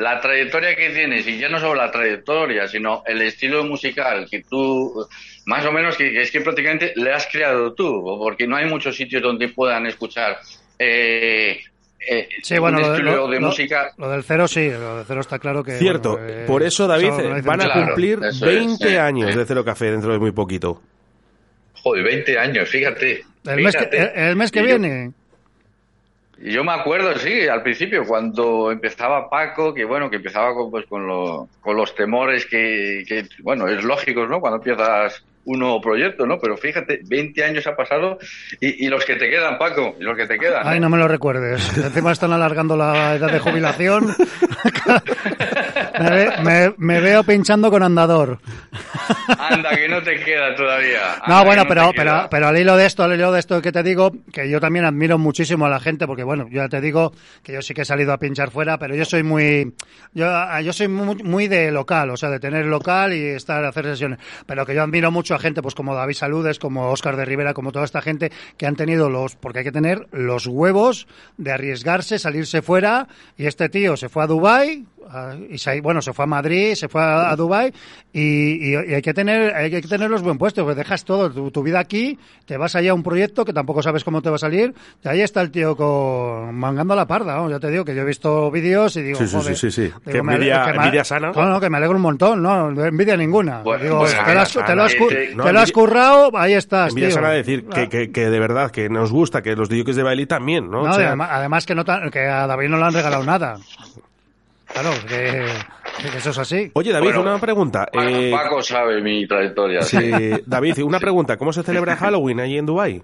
la trayectoria que tienes, y ya no solo la trayectoria, sino el estilo musical que tú, más o menos, que, que es que prácticamente le has creado tú, porque no hay muchos sitios donde puedan escuchar eh, eh, Sí, bueno, un lo, de- estilo lo- de lo- música. lo del cero sí, lo del cero está claro que... Cierto, bueno, eh, por eso, David, eso dice van a cumplir eso es, 20 eh, años eh. de Cero Café dentro de muy poquito. Joder, 20 años, fíjate. El mes que, el, el mes que yo- viene. Yo me acuerdo, sí, al principio, cuando empezaba Paco, que bueno, que empezaba con, pues, con, lo- con los temores que, que, bueno, es lógico, ¿no? Cuando empiezas un nuevo proyecto, ¿no? Pero fíjate, 20 años ha pasado y, y los que te quedan, Paco, y los que te quedan. Ay, ¿eh? no me lo recuerdes. *laughs* Encima están alargando la edad de jubilación. *laughs* me, me- me veo pinchando con andador. Anda, que no te queda todavía. No, Anda, bueno, que pero, pero, pero al hilo de esto, al hilo de esto que te digo, que yo también admiro muchísimo a la gente, porque bueno, yo ya te digo que yo sí que he salido a pinchar fuera, pero yo soy muy, yo, yo soy muy, muy de local, o sea, de tener local y estar, hacer sesiones. Pero que yo admiro mucho a gente, pues como David Saludes, como Óscar de Rivera, como toda esta gente que han tenido los, porque hay que tener los huevos de arriesgarse, salirse fuera, y este tío se fue a Dubai a- y se, bueno, se fue a Madrid, se fue a, a Dubai y, y- y hay que tener hay que tener los buen puestos, pues dejas todo, tu, tu vida aquí, te vas allá a un proyecto que tampoco sabes cómo te va a salir, y ahí está el tío con mangando la parda, vamos, ya te digo que yo he visto vídeos y digo, Sí, joder, sí, sí, sí. digo, Que envidia- que envidia sana. No, no, que me alegro un montón, no, no envidia ninguna. Bueno, Digo, bueno, te, lo has, envidia te lo has sana. cu- Que- te no, lo has envidia- currado, ahí estás, Envidia tío. sana decir que, que, que de verdad que nos gusta, que los DJs de Bailey también, ¿no? No, O y sea, además, además que, no tan- que a David no le han regalado nada. Claro, que, que eso es así. Oye, David, Bueno, una pregunta. Paco, eh, Paco sabe mi trayectoria. sí, David, una pregunta. ¿Cómo se celebra Halloween allí en Dubai?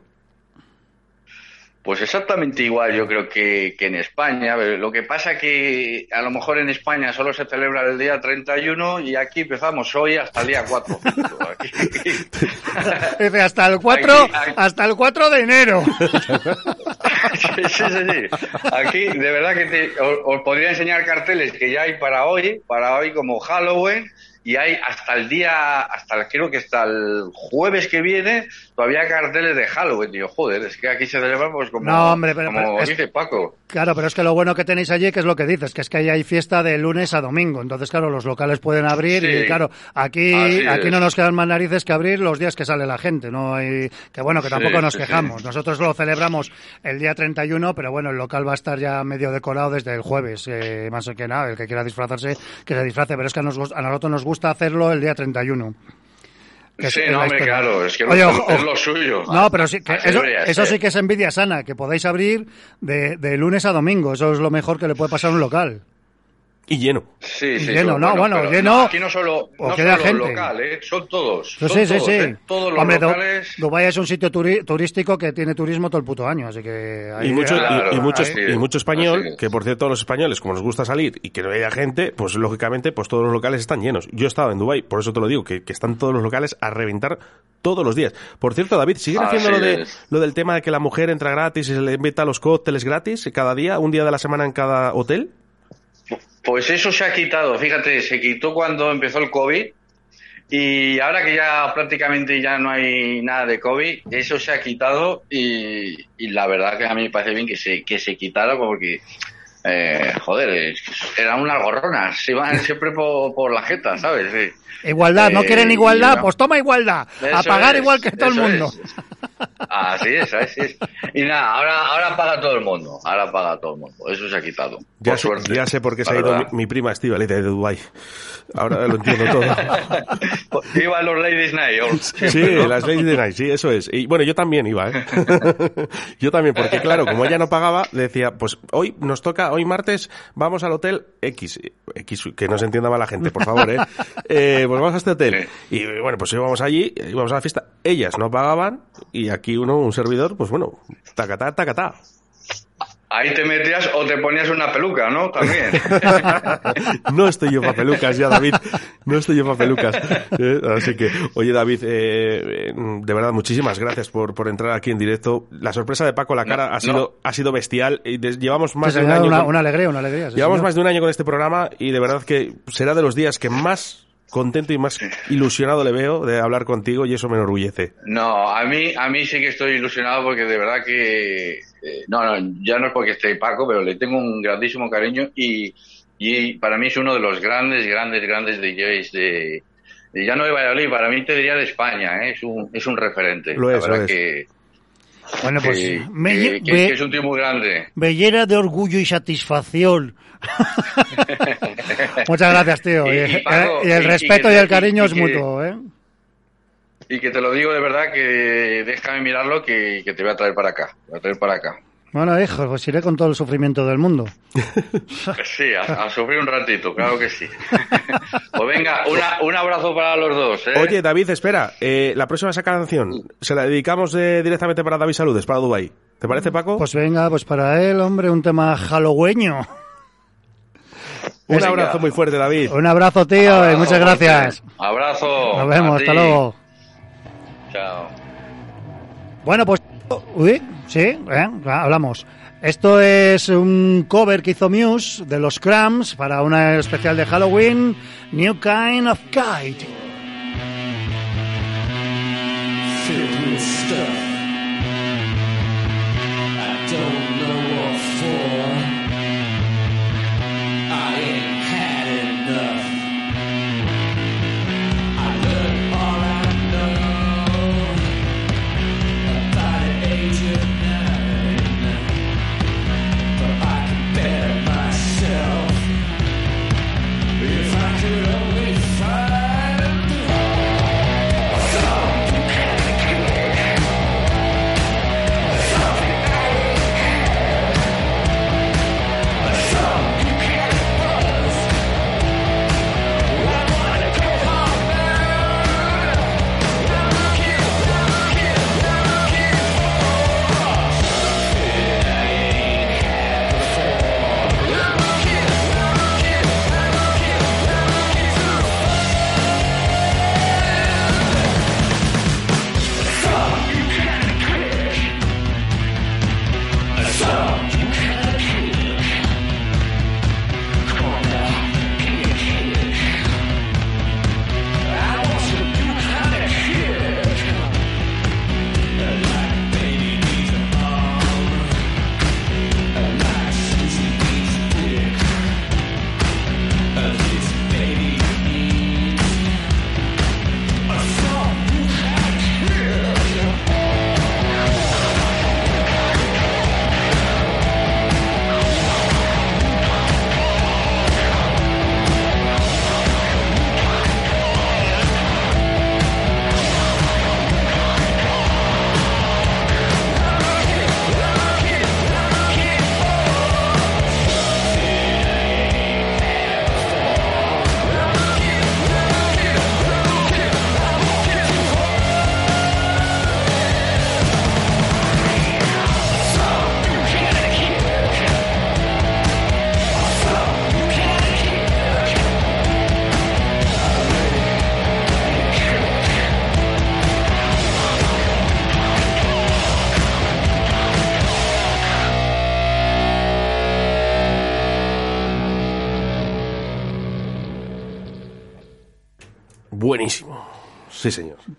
Pues exactamente igual, yo creo que, que en España. Lo que pasa que a lo mejor en España solo se celebra el día 31 y aquí empezamos hoy hasta el día 4. *laughs* Aquí- Dice, hasta el 4, Aquí- aquí- hasta el 4 de enero. *laughs* *laughs* sí, sí, sí. Aquí, de verdad que te- os, os podría enseñar carteles que ya hay para hoy, para hoy como Halloween, y hay hasta el día, hasta el- creo que hasta el jueves que viene, todavía carteles de Halloween. Digo, joder, es que aquí se celebra pues como, No, hombre, pero- como pero es- dice Paco. Claro, pero es que lo bueno que tenéis allí, que es lo que dices, que es que ahí hay fiesta de lunes a domingo. Entonces, claro, los locales pueden abrir Sí. y, claro, aquí, aquí no nos quedan más narices que abrir los días que sale la gente. No hay, que bueno, que Sí, tampoco nos sí. quejamos. Nosotros lo celebramos el día 31, pero bueno, el local va a estar ya medio decorado desde el jueves. eh, más que nada, el que quiera disfrazarse, que se disfrace. Pero es que a, nos- a nosotros nos gusta hacerlo el día 31. Que Sí, no, hombre, claro, es que Oye, es, ojo, es ojo. lo suyo. No, pero sí, que eso, eso sí que es envidia sana, que podáis abrir de, de lunes a domingo. Eso es lo mejor que le puede pasar a un local. Y lleno. Sí, sí, lleno, no, bueno, pero lleno, no, aquí no solo, o no queda solo gente. local, ¿eh? son todos. Sí, son sí, sí, todos, sí. ¿eh? Todos los Hombre, locales. Dubái es un sitio turi- turístico que tiene turismo todo el puto año, así que... ahí- Y mucho, y- Claro, y, mucho, y mucho español, es. que por cierto los españoles, como nos gusta salir y que no haya gente, pues lógicamente pues todos los locales están llenos. Yo he estado en Dubai, por eso te lo digo, que, que están todos los locales a reventar todos los días. Por cierto, David, ¿siguen Así haciendo lo, de, es. lo del tema de que la mujer entra gratis y se le invita los cócteles gratis cada día, un día de la semana en cada hotel? Pues eso se ha quitado, fíjate, se quitó cuando empezó el COVID y ahora que ya prácticamente ya no hay nada de COVID, eso se ha quitado y, y la verdad que a mí me parece bien que se, que se quitara porque, eh, joder, eran unas gorronas, se iban *laughs* siempre por, por la jeta, ¿sabes? Sí. Igualdad, ¿no Eh, quieren y igualdad? Pues toma igualdad. A pagar es, igual que todo el mundo. es. *laughs* Así es, así es. Y nada, ahora, ahora paga todo el mundo. Ahora paga todo el mundo. Eso se ha quitado. Ya por sé, suerte. ya sé por qué se ha ido mi, prima Estivali de Dubái. Ahora lo entiendo todo. *laughs* Iba a los Ladies Night. ¿o? Sí, las Ladies Night, sí, eso es. Y bueno, yo también iba, ¿eh? *laughs* yo también, porque claro, como ella no pagaba, decía, pues hoy nos toca, hoy martes, vamos al hotel X. X, que no se entienda mal la gente, por favor, ¿eh? Eh, pues vamos a este hotel. Y bueno, pues íbamos allí, íbamos a la fiesta. Ellas no pagaban y aquí uno, un servidor, pues bueno, tacatá, tacatá. Ahí te metías o te ponías una peluca, ¿no? También. *laughs* no estoy yo para pelucas ya, David. No estoy yo para pelucas. Eh, Así que, oye, David, eh, eh, de verdad, muchísimas gracias por, por entrar aquí en directo. La sorpresa de Paco La Cara No, ha sido, ha sido bestial. Y llevamos más de un año. una, con- una alegría, una alegría. sí, llevamos señor. más de un año con este programa y de verdad que será de los días que más contento y más ilusionado le veo de hablar contigo y eso me enorgullece. No, a mí, a mí sí que estoy ilusionado porque de verdad que, eh, no, no, ya no es porque esté Paco, pero le tengo un grandísimo cariño y, y para mí es uno de los grandes, grandes, grandes DJs de, de- ya no de Valladolid, para mí te diría de España, ¿eh? es un, es un referente. Lo La es, verdad lo es. que, Bueno, pues que- me que- lle- que- ve- que es un tío muy grande. me llena de orgullo y satisfacción. *laughs* Muchas gracias, tío. Y- Y, y Paco, y el y- y respeto que- y el cariño y es que- mutuo, ¿eh? Y que te lo digo de verdad que déjame mirarlo que, que te voy a traer para acá, voy a traer para acá. Bueno, hijo, pues iré con todo el sufrimiento del mundo. *laughs* Sí, a, a sufrir un ratito, claro que sí. *laughs* Pues venga, una- un abrazo para los dos. ¿eh? Oye, David, espera. eh, la próxima esa canción se la dedicamos eh, directamente para David Saludes, para Dubai. ¿Te parece, Paco? Pues venga, pues para él, hombre, un tema halloweño. Un abrazo muy fuerte, David. Un abrazo, tío, y muchas gracias. Abrazo. Nos vemos, hasta ti. luego. Chao. Bueno, pues... Uy, sí, ¿eh? Hablamos. Esto es un cover que hizo Muse de los Cramps para una especial de Halloween, New Kind of Kite.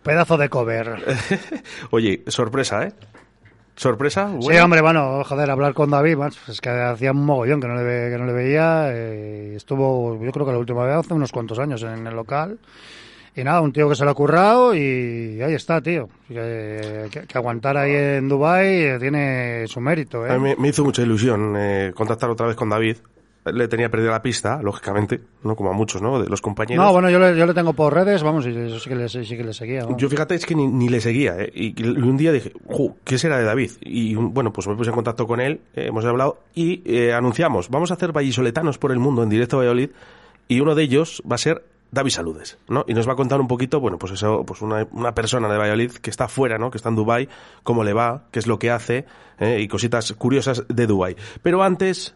Pedazo de cover. *laughs* Oye, sorpresa, ¿eh? ¿Sorpresa? Sí, Bueno. hombre, bueno, joder, hablar con David, es que hacía un mogollón que no le, ve- que no le veía. eh, estuvo, yo creo que la última vez hace unos cuantos años en el local. Y nada, un tío que se lo ha currado y ahí está, tío. Que, que- que aguantar ahí en Dubai tiene su mérito, ¿eh? A mí me, me hizo mucha ilusión eh, contactar otra vez con David. Le tenía perdida la pista, lógicamente, ¿no? Como a muchos, ¿no? De los compañeros. No, bueno, yo le, yo le tengo por redes, vamos, y eso sí que le, sí que le seguía. vamos. Yo fíjate, es que ni, ni le seguía, ¿eh? Y, un día dije, "Ju, ¿qué será de David? Y bueno, pues me puse en contacto con él, eh, hemos hablado y eh, anunciamos, vamos a hacer vallisoletanos por el mundo en directo a Valladolid y uno de ellos va a ser David Saludes, ¿no? Y nos va a contar un poquito, bueno, pues eso, pues una, una persona de Valladolid que está fuera, ¿no? Que está en Dubai, cómo le va, qué es lo que hace ¿eh? y cositas curiosas de Dubai. Pero antes,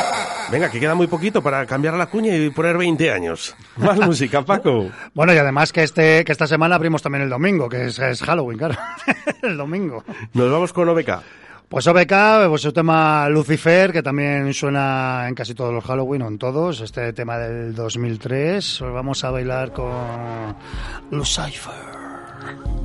Venga, que queda muy poquito para cambiar la cuña y poner 20 años. Más *laughs* música, Paco. Bueno, y además que este que esta semana abrimos también el domingo, que es, es Halloween, claro. *laughs* el domingo. Nos vamos con OBK. Pues OBK, pues su tema Lucifer, que también suena en casi todos los Halloween, o en todos, este tema del 2003. Pues vamos a bailar con Lucifer.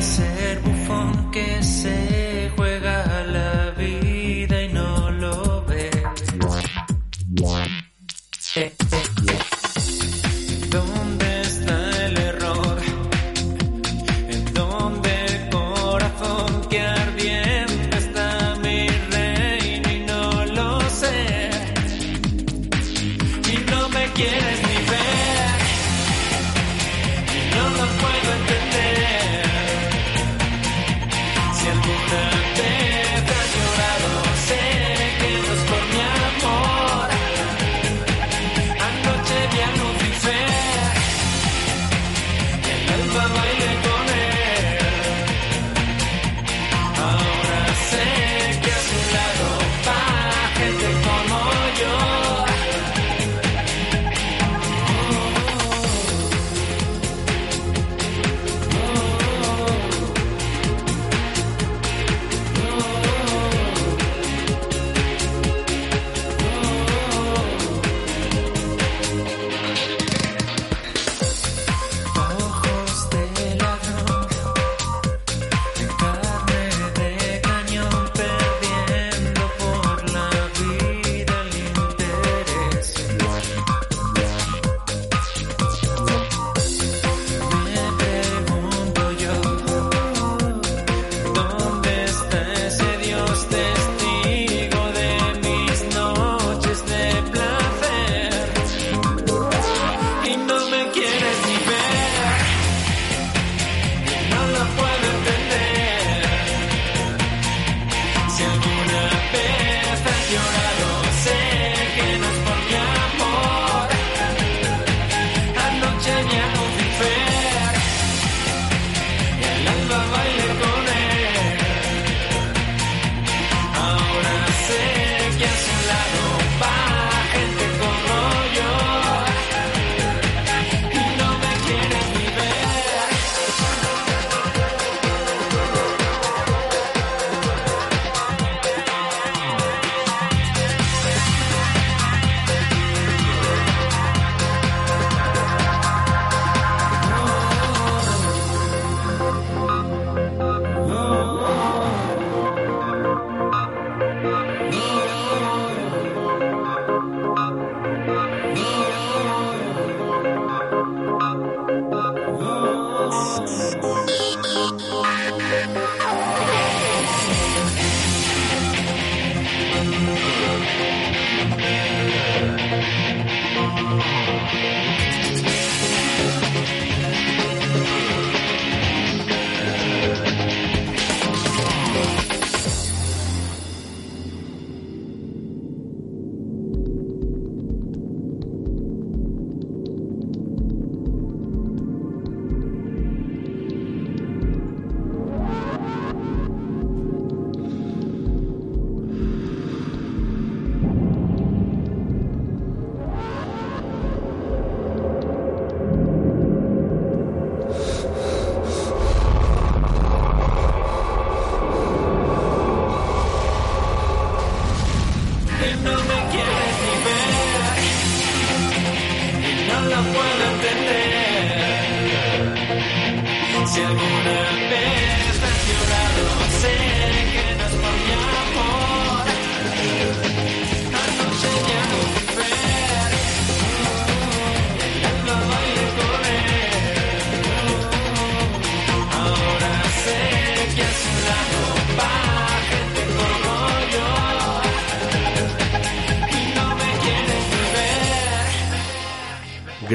Vuelvo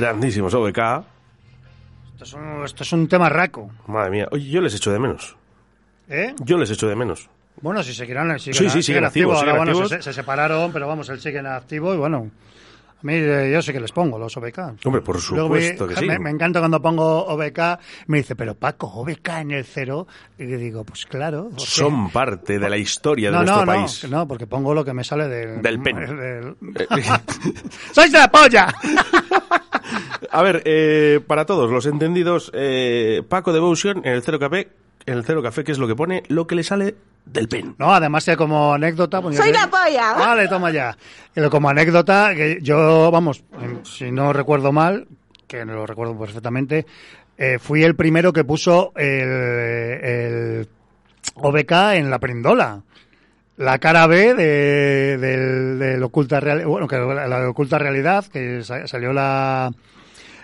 Grandísimos OBK. Esto es un, esto es un tema raco. Madre mía. Oye, yo les echo de menos. ¿Eh? Yo les echo de menos. Bueno, si seguirán, siguen, Sí, sí, siguen activos, Ahora, siguen bueno, activos. Se, se separaron, pero vamos, él sigue en activo y bueno. Mí eh, yo sé que les pongo los OBK. Hombre, por me- supuesto que *laughs* sí. Me, me encanta cuando pongo OBK, me dice, pero Paco, OBK en el cero. Y digo, pues claro. Son parte de la historia de nuestro no, país. no, no, porque pongo lo que me sale del... Del pen. *laughs* del- *laughs* ¡Sois de la polla! A ver, eh, para todos los entendidos, eh, Paco Devotion en el Cero Café, en el Cero Café, ¿qué es lo que pone? Lo que le sale del pen. No, además que como anécdota... pues ¡Soy la polla! Vale, toma ya. Como anécdota, que yo, vamos, si no recuerdo mal, que lo recuerdo perfectamente, eh, fui el primero que puso el, el OBK en la perindola. La cara B de, del, oculta real, bueno, que la, la oculta realidad, que sa- salió la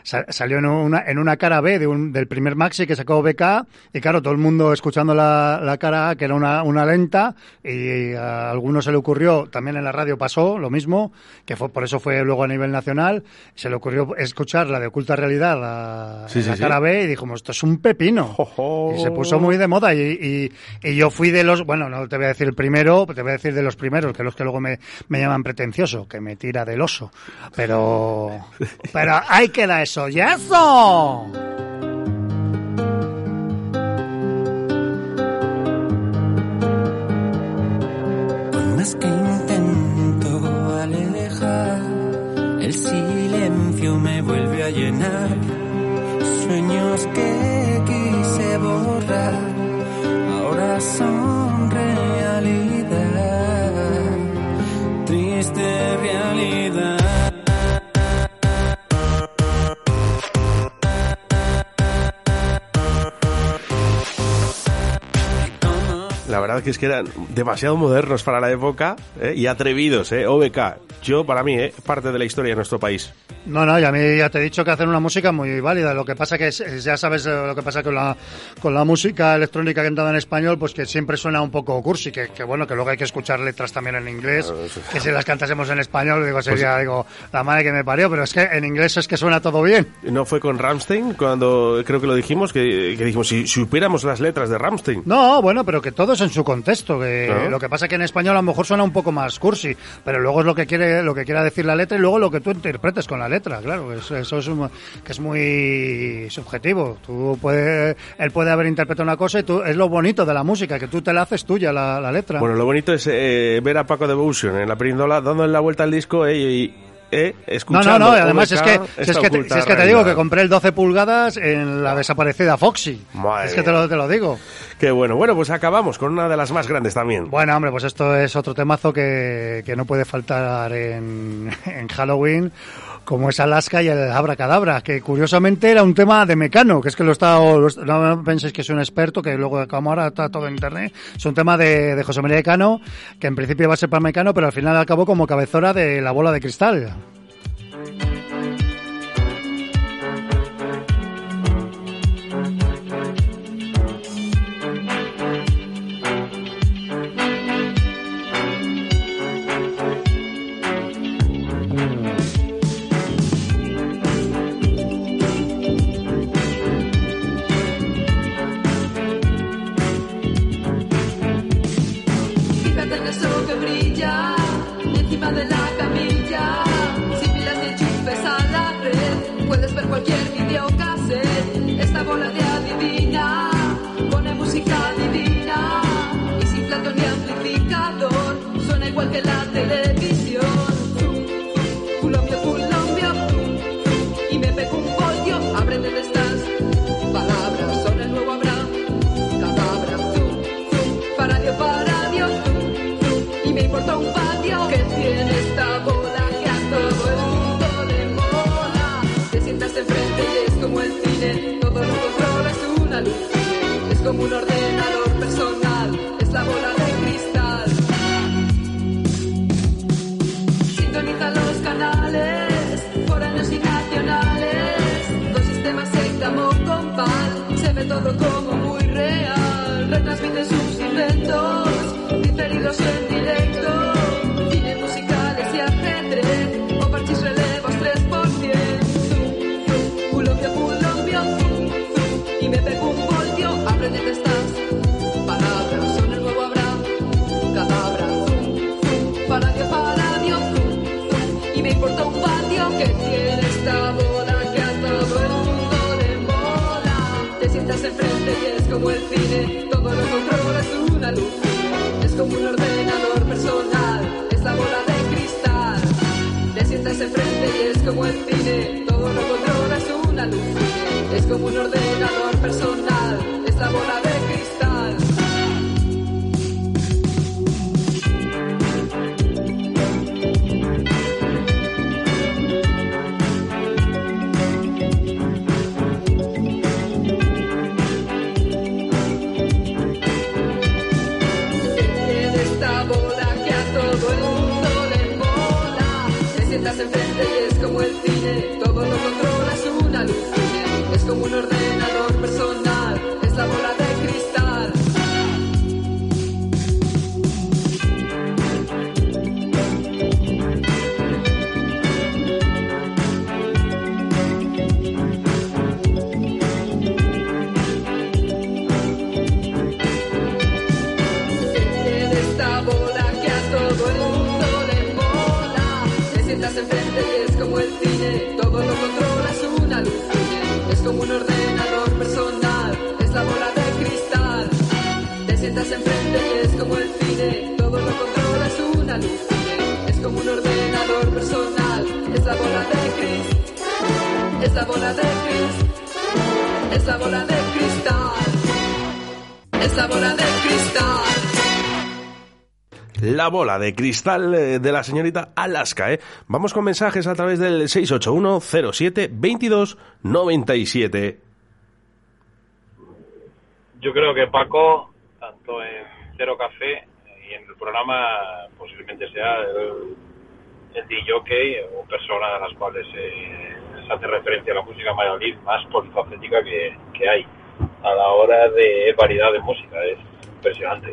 salió en una, en una cara B de un, del primer maxi que sacó BK y claro, todo el mundo escuchando la, la cara A, que era una, una lenta y a alguno se le ocurrió, también en la radio pasó lo mismo, que fue por eso fue luego a nivel nacional, se le ocurrió escuchar la de oculta realidad, la, Sí, en sí, la sí. cara B y dijimos, esto es un pepino. Y se puso muy de moda y, y, y yo fui de los, bueno, no te voy a decir el primero, te voy a decir de los primeros, que los que luego me, me llaman pretencioso, que me tira del oso. Pero, pero ahí queda eso, ¡y eso! Por más que intento alejar, el silencio me vuelve a llenar. Sueños que verdad que es que eran demasiado modernos para la época ¿eh? y atrevidos, ¿eh? OBK. Yo, para mí, ¿eh? parte de la historia de nuestro país. No, no, y a mí ya te he dicho que hacen una música muy válida. Lo que pasa que es- ya sabes eh, lo que pasa con la, con la música electrónica cantada en español, pues que siempre suena un poco cursi, que, que bueno, que luego hay que escuchar letras también en inglés, que si las cantásemos en español, digo, sería, digo, la madre que me parió, pero es que en inglés es que suena todo bien. ¿No fue con Ramstein cuando creo que lo dijimos? Que, que dijimos, si supiéramos las letras de Ramstein. No, bueno, pero que todo es en su contexto. Que Claro. Lo que pasa que en español a lo mejor suena un poco más cursi, pero luego es lo que quiere, lo que quiera decir la letra y luego lo que tú interpretes con la letra, claro. Eso, eso es un- que es muy subjetivo. Tú él puede haber interpretado una cosa y tú es lo bonito de la música, que tú te la haces tuya la, la letra. Bueno, lo bonito es eh, ver a Paco Devotion en la perindola dándole la vuelta al disco eh, y eh, no, escuchando no, no, y además es que, si es que, te, si es que te digo que compré el 12 pulgadas en la desaparecida Foxy. Madre es que te lo, te lo digo. Qué bueno. Bueno, pues acabamos con una de las más grandes también. Bueno, hombre, pues esto es otro temazo que, que no puede faltar en, *laughs* en Halloween, como es Alaska y el Abracadabra, que curiosamente era un tema de Mecano, que es que lo está, no penséis que soy un experto, que luego como ahora está todo en internet, es un tema de, José María Cano, que en principio iba a ser para Mecano, pero al final acabó como cabezora de la bola de cristal. Como un ordenador personal, es la bola de cristal. Sintoniza los canales, foráneos y nacionales. Dos sistemas en camo compal, se ve todo como muy bola de cristal eh, de la señorita Alaska, ¿eh? Vamos con mensajes a través del 681 07 22 97. Yo creo que Paco, tanto en Cero Café y en el programa, posiblemente sea el, el DJ o persona a las cuales eh, se hace referencia a la música mayolín más polifacética que, que hay a la hora de variedad de música. Es impresionante.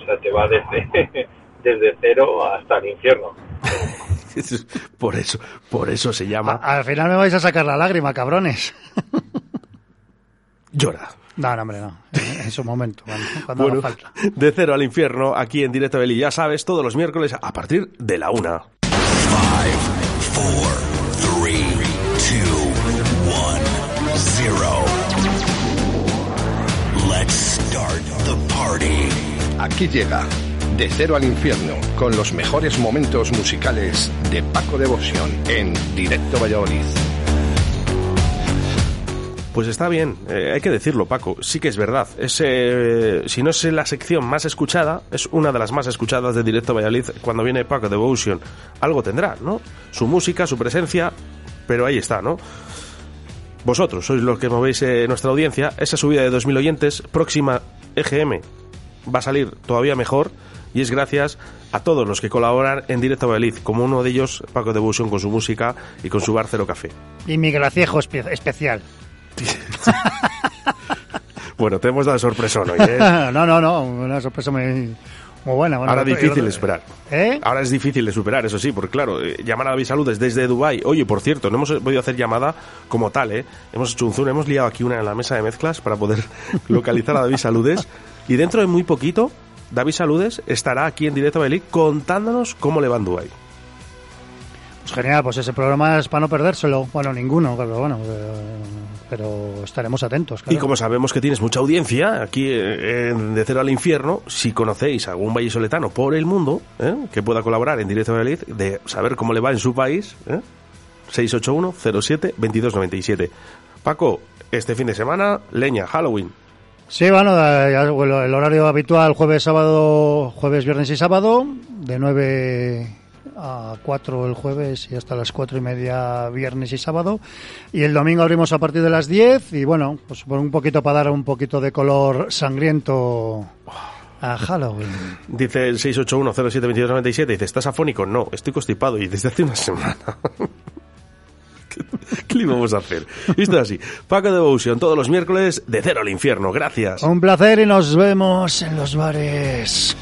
O sea, te va desde, *laughs* desde cero hasta el infierno. *laughs* por eso, por eso se llama Al final me vais a sacar la lágrima, cabrones. *laughs* Llora. No, no, hombre, no. En su momento, cuando, cuando Bueno, falta. de cero al infierno, aquí en directo Beli, ya sabes, todos los miércoles a partir de la una. Four, three, two, one, zero. Let's start the party. Aquí llega De Cero al Infierno con los mejores momentos musicales de Paco Devoción en Directo Valladolid. Pues está bien, eh, hay que decirlo, Paco. Sí que es verdad. Es, eh, si no es la sección más escuchada, es una de las más escuchadas de Directo Valladolid cuando viene Paco Devotion. Algo tendrá, ¿no? Su música, su presencia, pero ahí está, ¿no? Vosotros sois los que movéis eh, nuestra audiencia. Esa subida de 2.000 oyentes, próxima EGM, va a salir todavía mejor y es gracias a todos los que colaboran en Directo Valladolid, como uno de ellos, Paco Devotion, con su música y con su bar Cero Café. Y mi graciejo espe- especial. *laughs* Bueno, te hemos dado sorpresón hoy, ¿eh? *laughs* no, no, no, una sorpresa muy, muy buena. Bueno, Ahora yo- difícil superar. ¿Eh? Ahora es difícil de superar, eso sí, porque claro, eh, llamar a David Saludes desde Dubai. Oye, por cierto, no hemos podido hacer llamada como tal, ¿eh? Hemos hecho un zoom, hemos liado aquí una en la mesa de mezclas para poder *laughs* localizar a David Saludes. Y dentro de muy poquito, David Saludes estará aquí en directo a Belic contándonos cómo le va en Dubai. Pues genial, pues ese programa es para no perdérselo. Bueno, ninguno, pero bueno, eh, pero estaremos atentos. claro. Y como sabemos que tienes mucha audiencia aquí eh, en De Cero al Infierno, si conocéis a algún vallisoletano por el mundo ¿eh? que pueda colaborar en Directo a Valladolid, de saber cómo le va en su país, ¿eh? 681-07-2297. Paco, este fin de semana, leña, Halloween. Sí, bueno, el horario habitual jueves, sábado, jueves, viernes y sábado, de 9 a 4 el jueves y hasta las 4 y media viernes y sábado. Y el domingo abrimos a partir de las 10 y bueno, pues por un poquito para dar un poquito de color sangriento a Halloween. Dice el 681-07-2297, dice, ¿estás afónico? No, estoy constipado y desde hace una semana. *laughs* *laughs* ¿Qué, le vamos a hacer? Esto es así. Paco Devotion, todos los miércoles, de cero al infierno. Gracias. Un placer y nos vemos en los bares.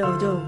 Yo, yo.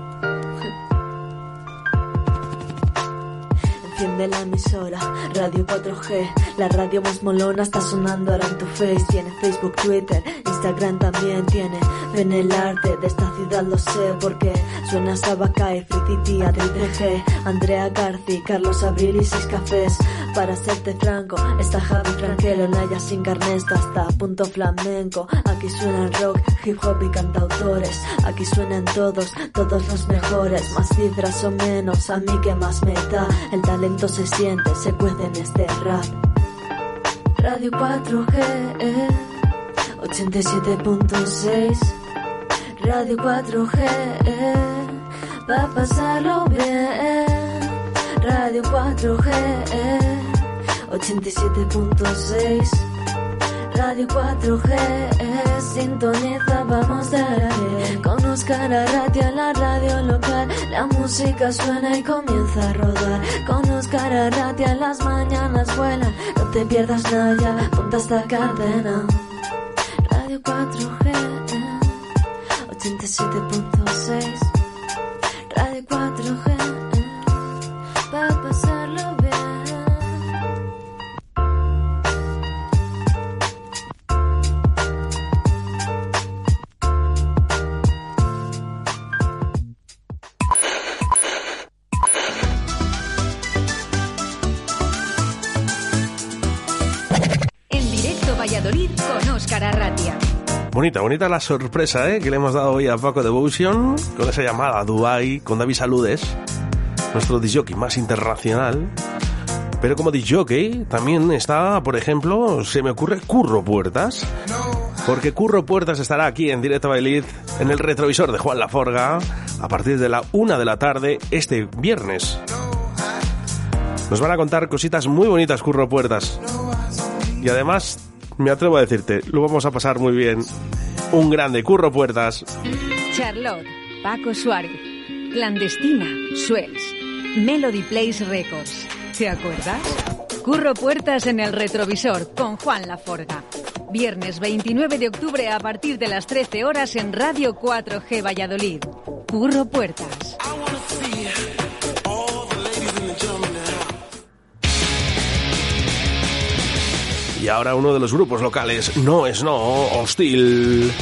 Enciende la emisora, Radio 4G, la radio más molona está sonando ahora en tu face. Tiene Facebook, Twitter, Instagram también tiene. Ven el arte de esta ciudad, lo sé, porque suena Sabakai, Free Adri 3G, Andrea Garci, Carlos Abril y seis cafés. Para serte franco, está Javi Franquelo, Naya sin Carnesto hasta punto flamenco. Aquí suena rock, hip hop y cantautores. Aquí suenan todos, todos los mejores. Más cifras o menos, a mí que más me da. El talento se siente, se puede en este rap. Radio 4G, eh, 87.6. Radio 4G, eh, va a pasarlo bien. Radio 4G, eh, 87.6. Radio 4G, eh, sintoniza, vamos darle. Con Oscar Arratia la radio local, la música suena y comienza a rodar. Con Oscar Arratia las mañanas vuelan, no te pierdas nada, ya, ponte esta cadena. Radio 4G, eh, 87.6. Radio 4G, Bonita, bonita la sorpresa ¿eh? que le hemos dado hoy a Paco Devotion con esa llamada a Dubai con David Saludes, nuestro disjockey más internacional. Pero como disjockey también está, por ejemplo, se me ocurre Curro Puertas. Porque Curro Puertas estará aquí en directo Valladolid en el retrovisor de Juan Laforga a partir de la una de la tarde este viernes. Nos van a contar cositas muy bonitas, Curro Puertas. Y además, me atrevo a decirte, lo vamos a pasar muy bien. Un grande, Curro Puertas. Charlotte, Paco Suárez, Clandestina, Suels, Melody Place Records. ¿Te acuerdas? Curro Puertas en el retrovisor con Juan Laforga. Viernes 29 de octubre a partir de las 13 horas en Radio 4G Valladolid. Curro Puertas. Y ahora uno de los grupos locales, No es No, Hostil.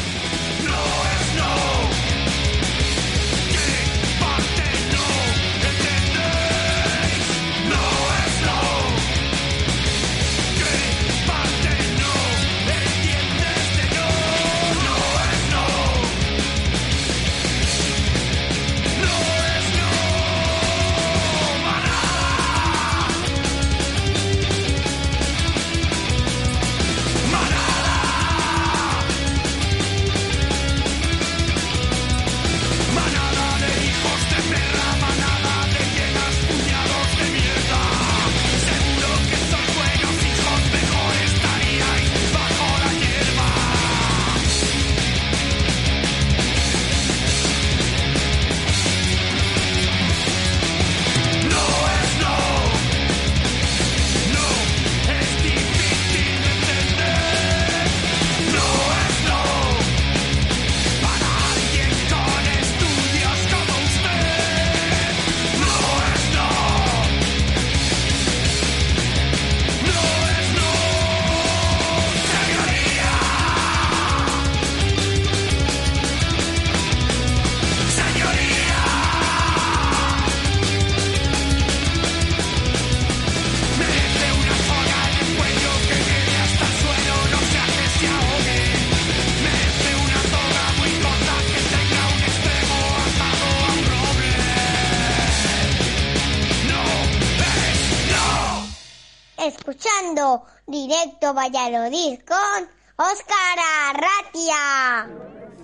Directo Valladolid con Óscar Arratia.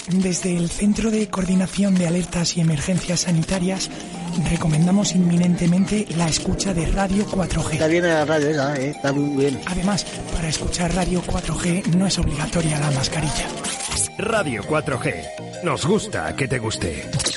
Desde el Centro de Coordinación de Alertas y Emergencias Sanitarias recomendamos inminentemente la escucha de Radio 4G. Está bien la radio esa, ¿eh? está muy bien. Además, para escuchar Radio 4G no es obligatoria la mascarilla. Radio 4G. Nos gusta que te guste.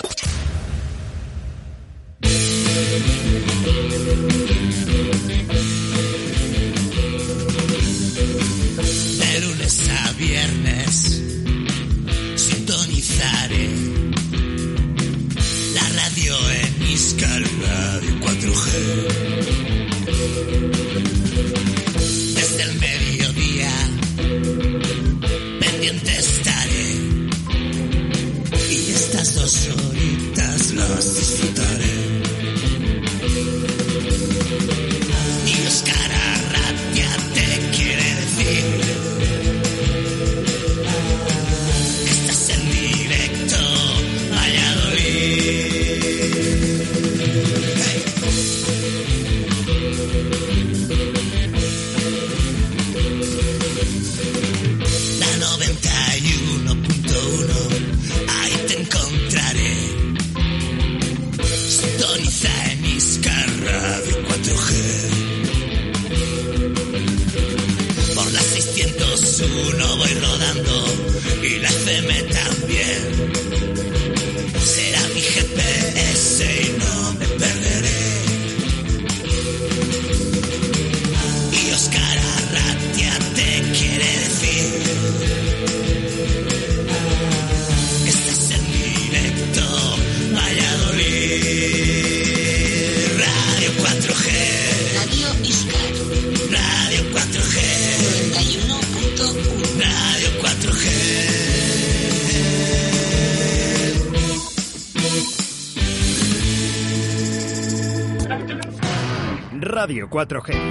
Radio 4G.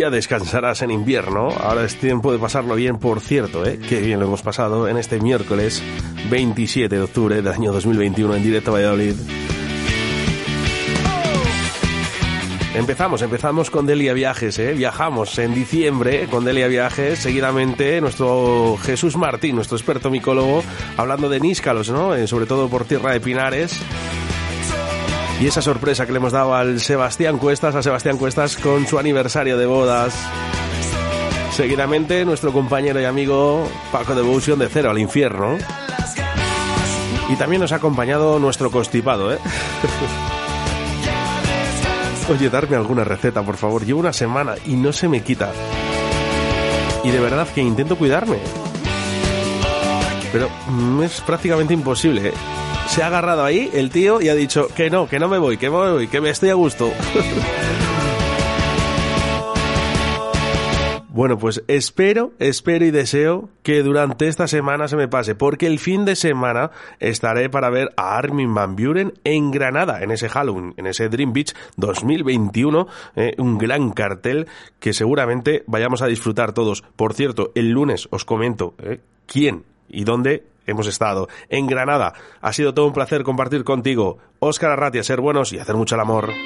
Ya descansarás en invierno. Ahora es tiempo de pasarlo bien, por cierto, ¿eh? Qué bien lo hemos pasado en este miércoles 27 de octubre del año 2021 en directo a Valladolid. Empezamos, empezamos con Delia Viajes, ¿eh? Viajamos en diciembre con Delia Viajes, seguidamente nuestro Jesús Martín, nuestro experto micólogo, hablando de níscalos, ¿no? Eh, sobre todo por Tierra de Pinares. Y esa sorpresa que le hemos dado al Sebastián Cuestas, a Sebastián Cuestas con su aniversario de bodas. Seguidamente nuestro compañero y amigo Paco Devotion de Cero al Infierno. Y también nos ha acompañado nuestro constipado, ¿eh? *laughs* Oye, darme alguna receta, por favor. Llevo una semana y no se me quita. Y de verdad que intento cuidarme. Pero mm, es prácticamente imposible. ¿eh? Se ha agarrado ahí el tío y ha dicho que no, que no me voy, que me voy, que me estoy a gusto. *laughs* Bueno, pues espero, espero y deseo que durante esta semana se me pase, porque el fin de semana estaré para ver a Armin Van Buren en Granada, en ese Halloween, en ese Dream Beach 2021, eh, un gran cartel que seguramente vayamos a disfrutar todos. Por cierto, el lunes os comento eh, quién y dónde hemos estado. En Granada. Ha sido todo un placer compartir contigo. Óscar Arratia, ser buenos y hacer mucho el amor.